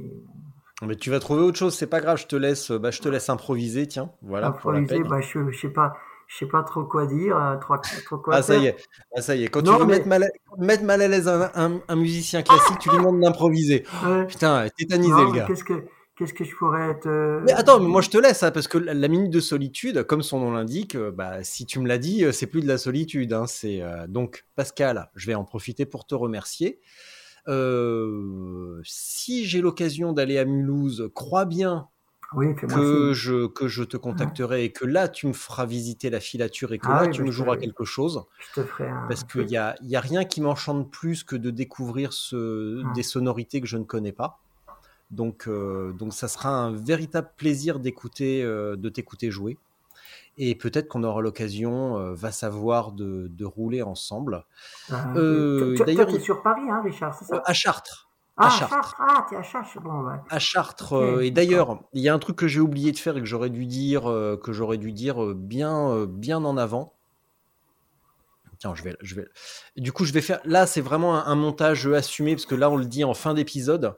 Mais tu vas trouver autre chose, c'est pas grave, je te laisse, bah, je te laisse improviser, tiens, voilà improviser, bah, je, je sais pas, je sais pas trop quoi dire, euh, trop, trop quoi Ah ça faire. y est, ah, ça y est. Quand Non, tu veux mais- mettre, mal à, mettre mal à l'aise un, un- un musicien classique, tu lui demandes d'improviser. Ouais. Putain, tétanisé Non, le gars. Qu'est-ce que Qu'est-ce que je pourrais te. Mais attends, mais moi je te laisse, hein, parce que la minute de solitude, comme son nom l'indique, euh, bah, si tu me l'as dit, euh, c'est plus de la solitude. hein, c'est euh, donc Pascal, je vais en profiter pour te remercier. Euh, si j'ai l'occasion d'aller à Mulhouse, crois bien Oui, que je, que je te contacterai et que là tu me feras visiter la filature et que Ah là oui, tu me joueras quelque chose. Je te ferai un. Parce qu'il n'y a, y a rien qui m'enchante plus que de découvrir ce, Ah. des sonorités que je ne connais pas. Donc, euh, donc ça sera un véritable plaisir d'écouter, euh, de t'écouter jouer. Et peut-être qu'on aura l'occasion, euh, va savoir, de, de rouler ensemble. Toi, d'ailleurs, tu es sur Paris, hein, Richard, c'est ça à Chartres. Ah, à Chartres. Ah, t'es à Chartres. Bon, ouais. À Chartres. Et d'ailleurs, il y a un truc que j'ai oublié de faire et que j'aurais dû dire, que j'aurais dû dire bien, bien en avant. Tiens, je vais, je vais. Du coup, je vais faire. Là, c'est vraiment un, un montage assumé parce que là, on le dit en fin d'épisode.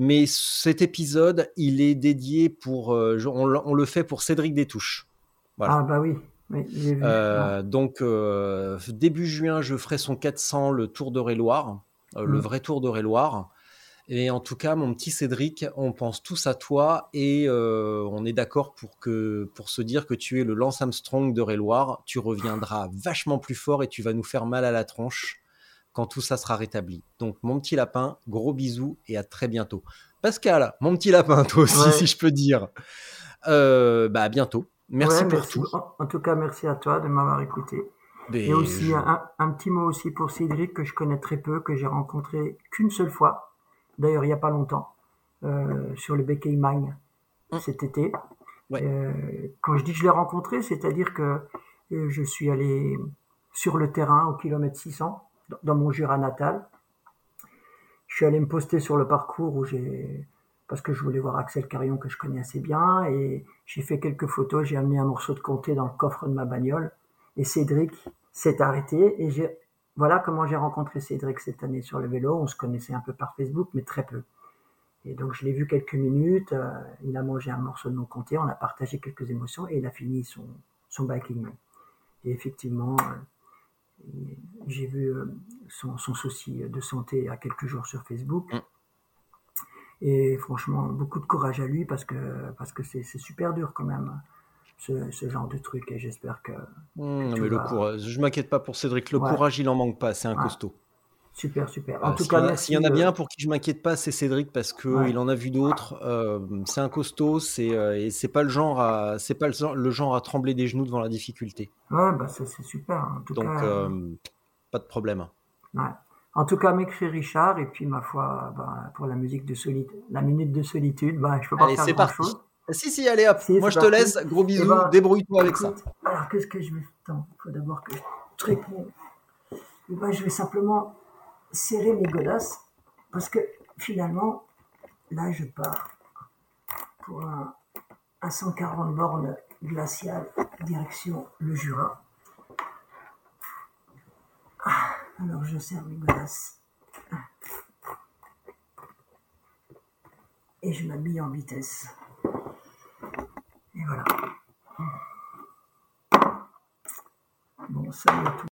Mais cet épisode, il est dédié pour. euh, on, le- on le fait pour Cédric Détouche. Voilà. Ah, bah oui. oui j'ai vu. Euh, donc euh, début juin, je ferai son 400, le Tour de Loire, le Mm. vrai Tour de Loire. Et en tout cas, mon petit Cédric, on pense tous à toi et on est d'accord pour que pour se dire que tu es le Lance Armstrong de Loire. Tu reviendras vachement plus fort et tu vas nous faire mal à la tronche quand tout ça sera rétabli. Donc mon petit lapin, gros bisous et à très bientôt. Pascal, mon petit lapin, toi aussi, Ouais. si je peux dire. Euh, bah à bientôt. Merci Ouais, pour merci. tout. En, en tout cas, merci à toi de m'avoir écouté. Mais Et aussi un, un petit mot aussi pour Cédric que je connais très peu, que j'ai rencontré qu'une seule fois, d'ailleurs il n'y a pas longtemps, euh, sur le Becquey Magne Hum. cet été. Ouais. Euh, quand je dis que je l'ai rencontré, c'est-à-dire que je suis allé sur le terrain au kilomètre 600 dans- mon Jura natal. Je suis allé me poster sur le parcours où j'ai parce que je voulais voir Axel Carion que je connais assez bien et j'ai fait quelques photos, j'ai amené un morceau de comté dans le coffre de ma bagnole et Cédric s'est arrêté et voilà comment j'ai rencontré Cédric cette année sur le vélo. On se connaissait un peu par Facebook, mais très peu. Et donc je l'ai vu quelques minutes. euh, il a mangé un morceau de mon comté, on a partagé quelques émotions et il a fini son son biking. Et effectivement, euh, j'ai vu euh, son, son souci de santé il y a quelques jours sur Facebook. Mm. Et franchement, beaucoup de courage à lui parce que parce que c'est super dur quand même ce, ce genre de truc. Et j'espère que Mmh, tu mais le courage, je m'inquiète pas pour Cédric. Le Ouais. courage, il en manque pas. C'est un Ouais. costaud. Super super. En Euh, tout cas, s'il y en a bien pour qui je m'inquiète pas, c'est Cédric parce que Ouais. il en a vu d'autres. Euh, c'est un costaud. C'est euh, et c'est pas le genre à c'est pas le, genre- le genre à trembler des genoux devant la difficulté. Ouais, bah ça, c'est super. En tout Donc cas, euh, pas de problème. ouais. En tout cas, m'écrit Richard et puis ma foi, bah, pour la musique de solitude, la minute de solitude, bah, je peux pas Allez, faire c'est grand parti. chose. Si si, allez hop. Si, Moi je te laisse. Gros bisous. Eh ben, Débrouille-toi avec ça. Alors, qu'est-ce que je vais. Attends, il faut d'abord que je réponde. Eh ben, je vais simplement serrer mes godasses parce que finalement, là, je pars pour un, un 140 bornes glaciales direction le Jura. Ah, alors, je serre mes godasses. Et je m'habille en vitesse. Et voilà. Bon, ça, tout.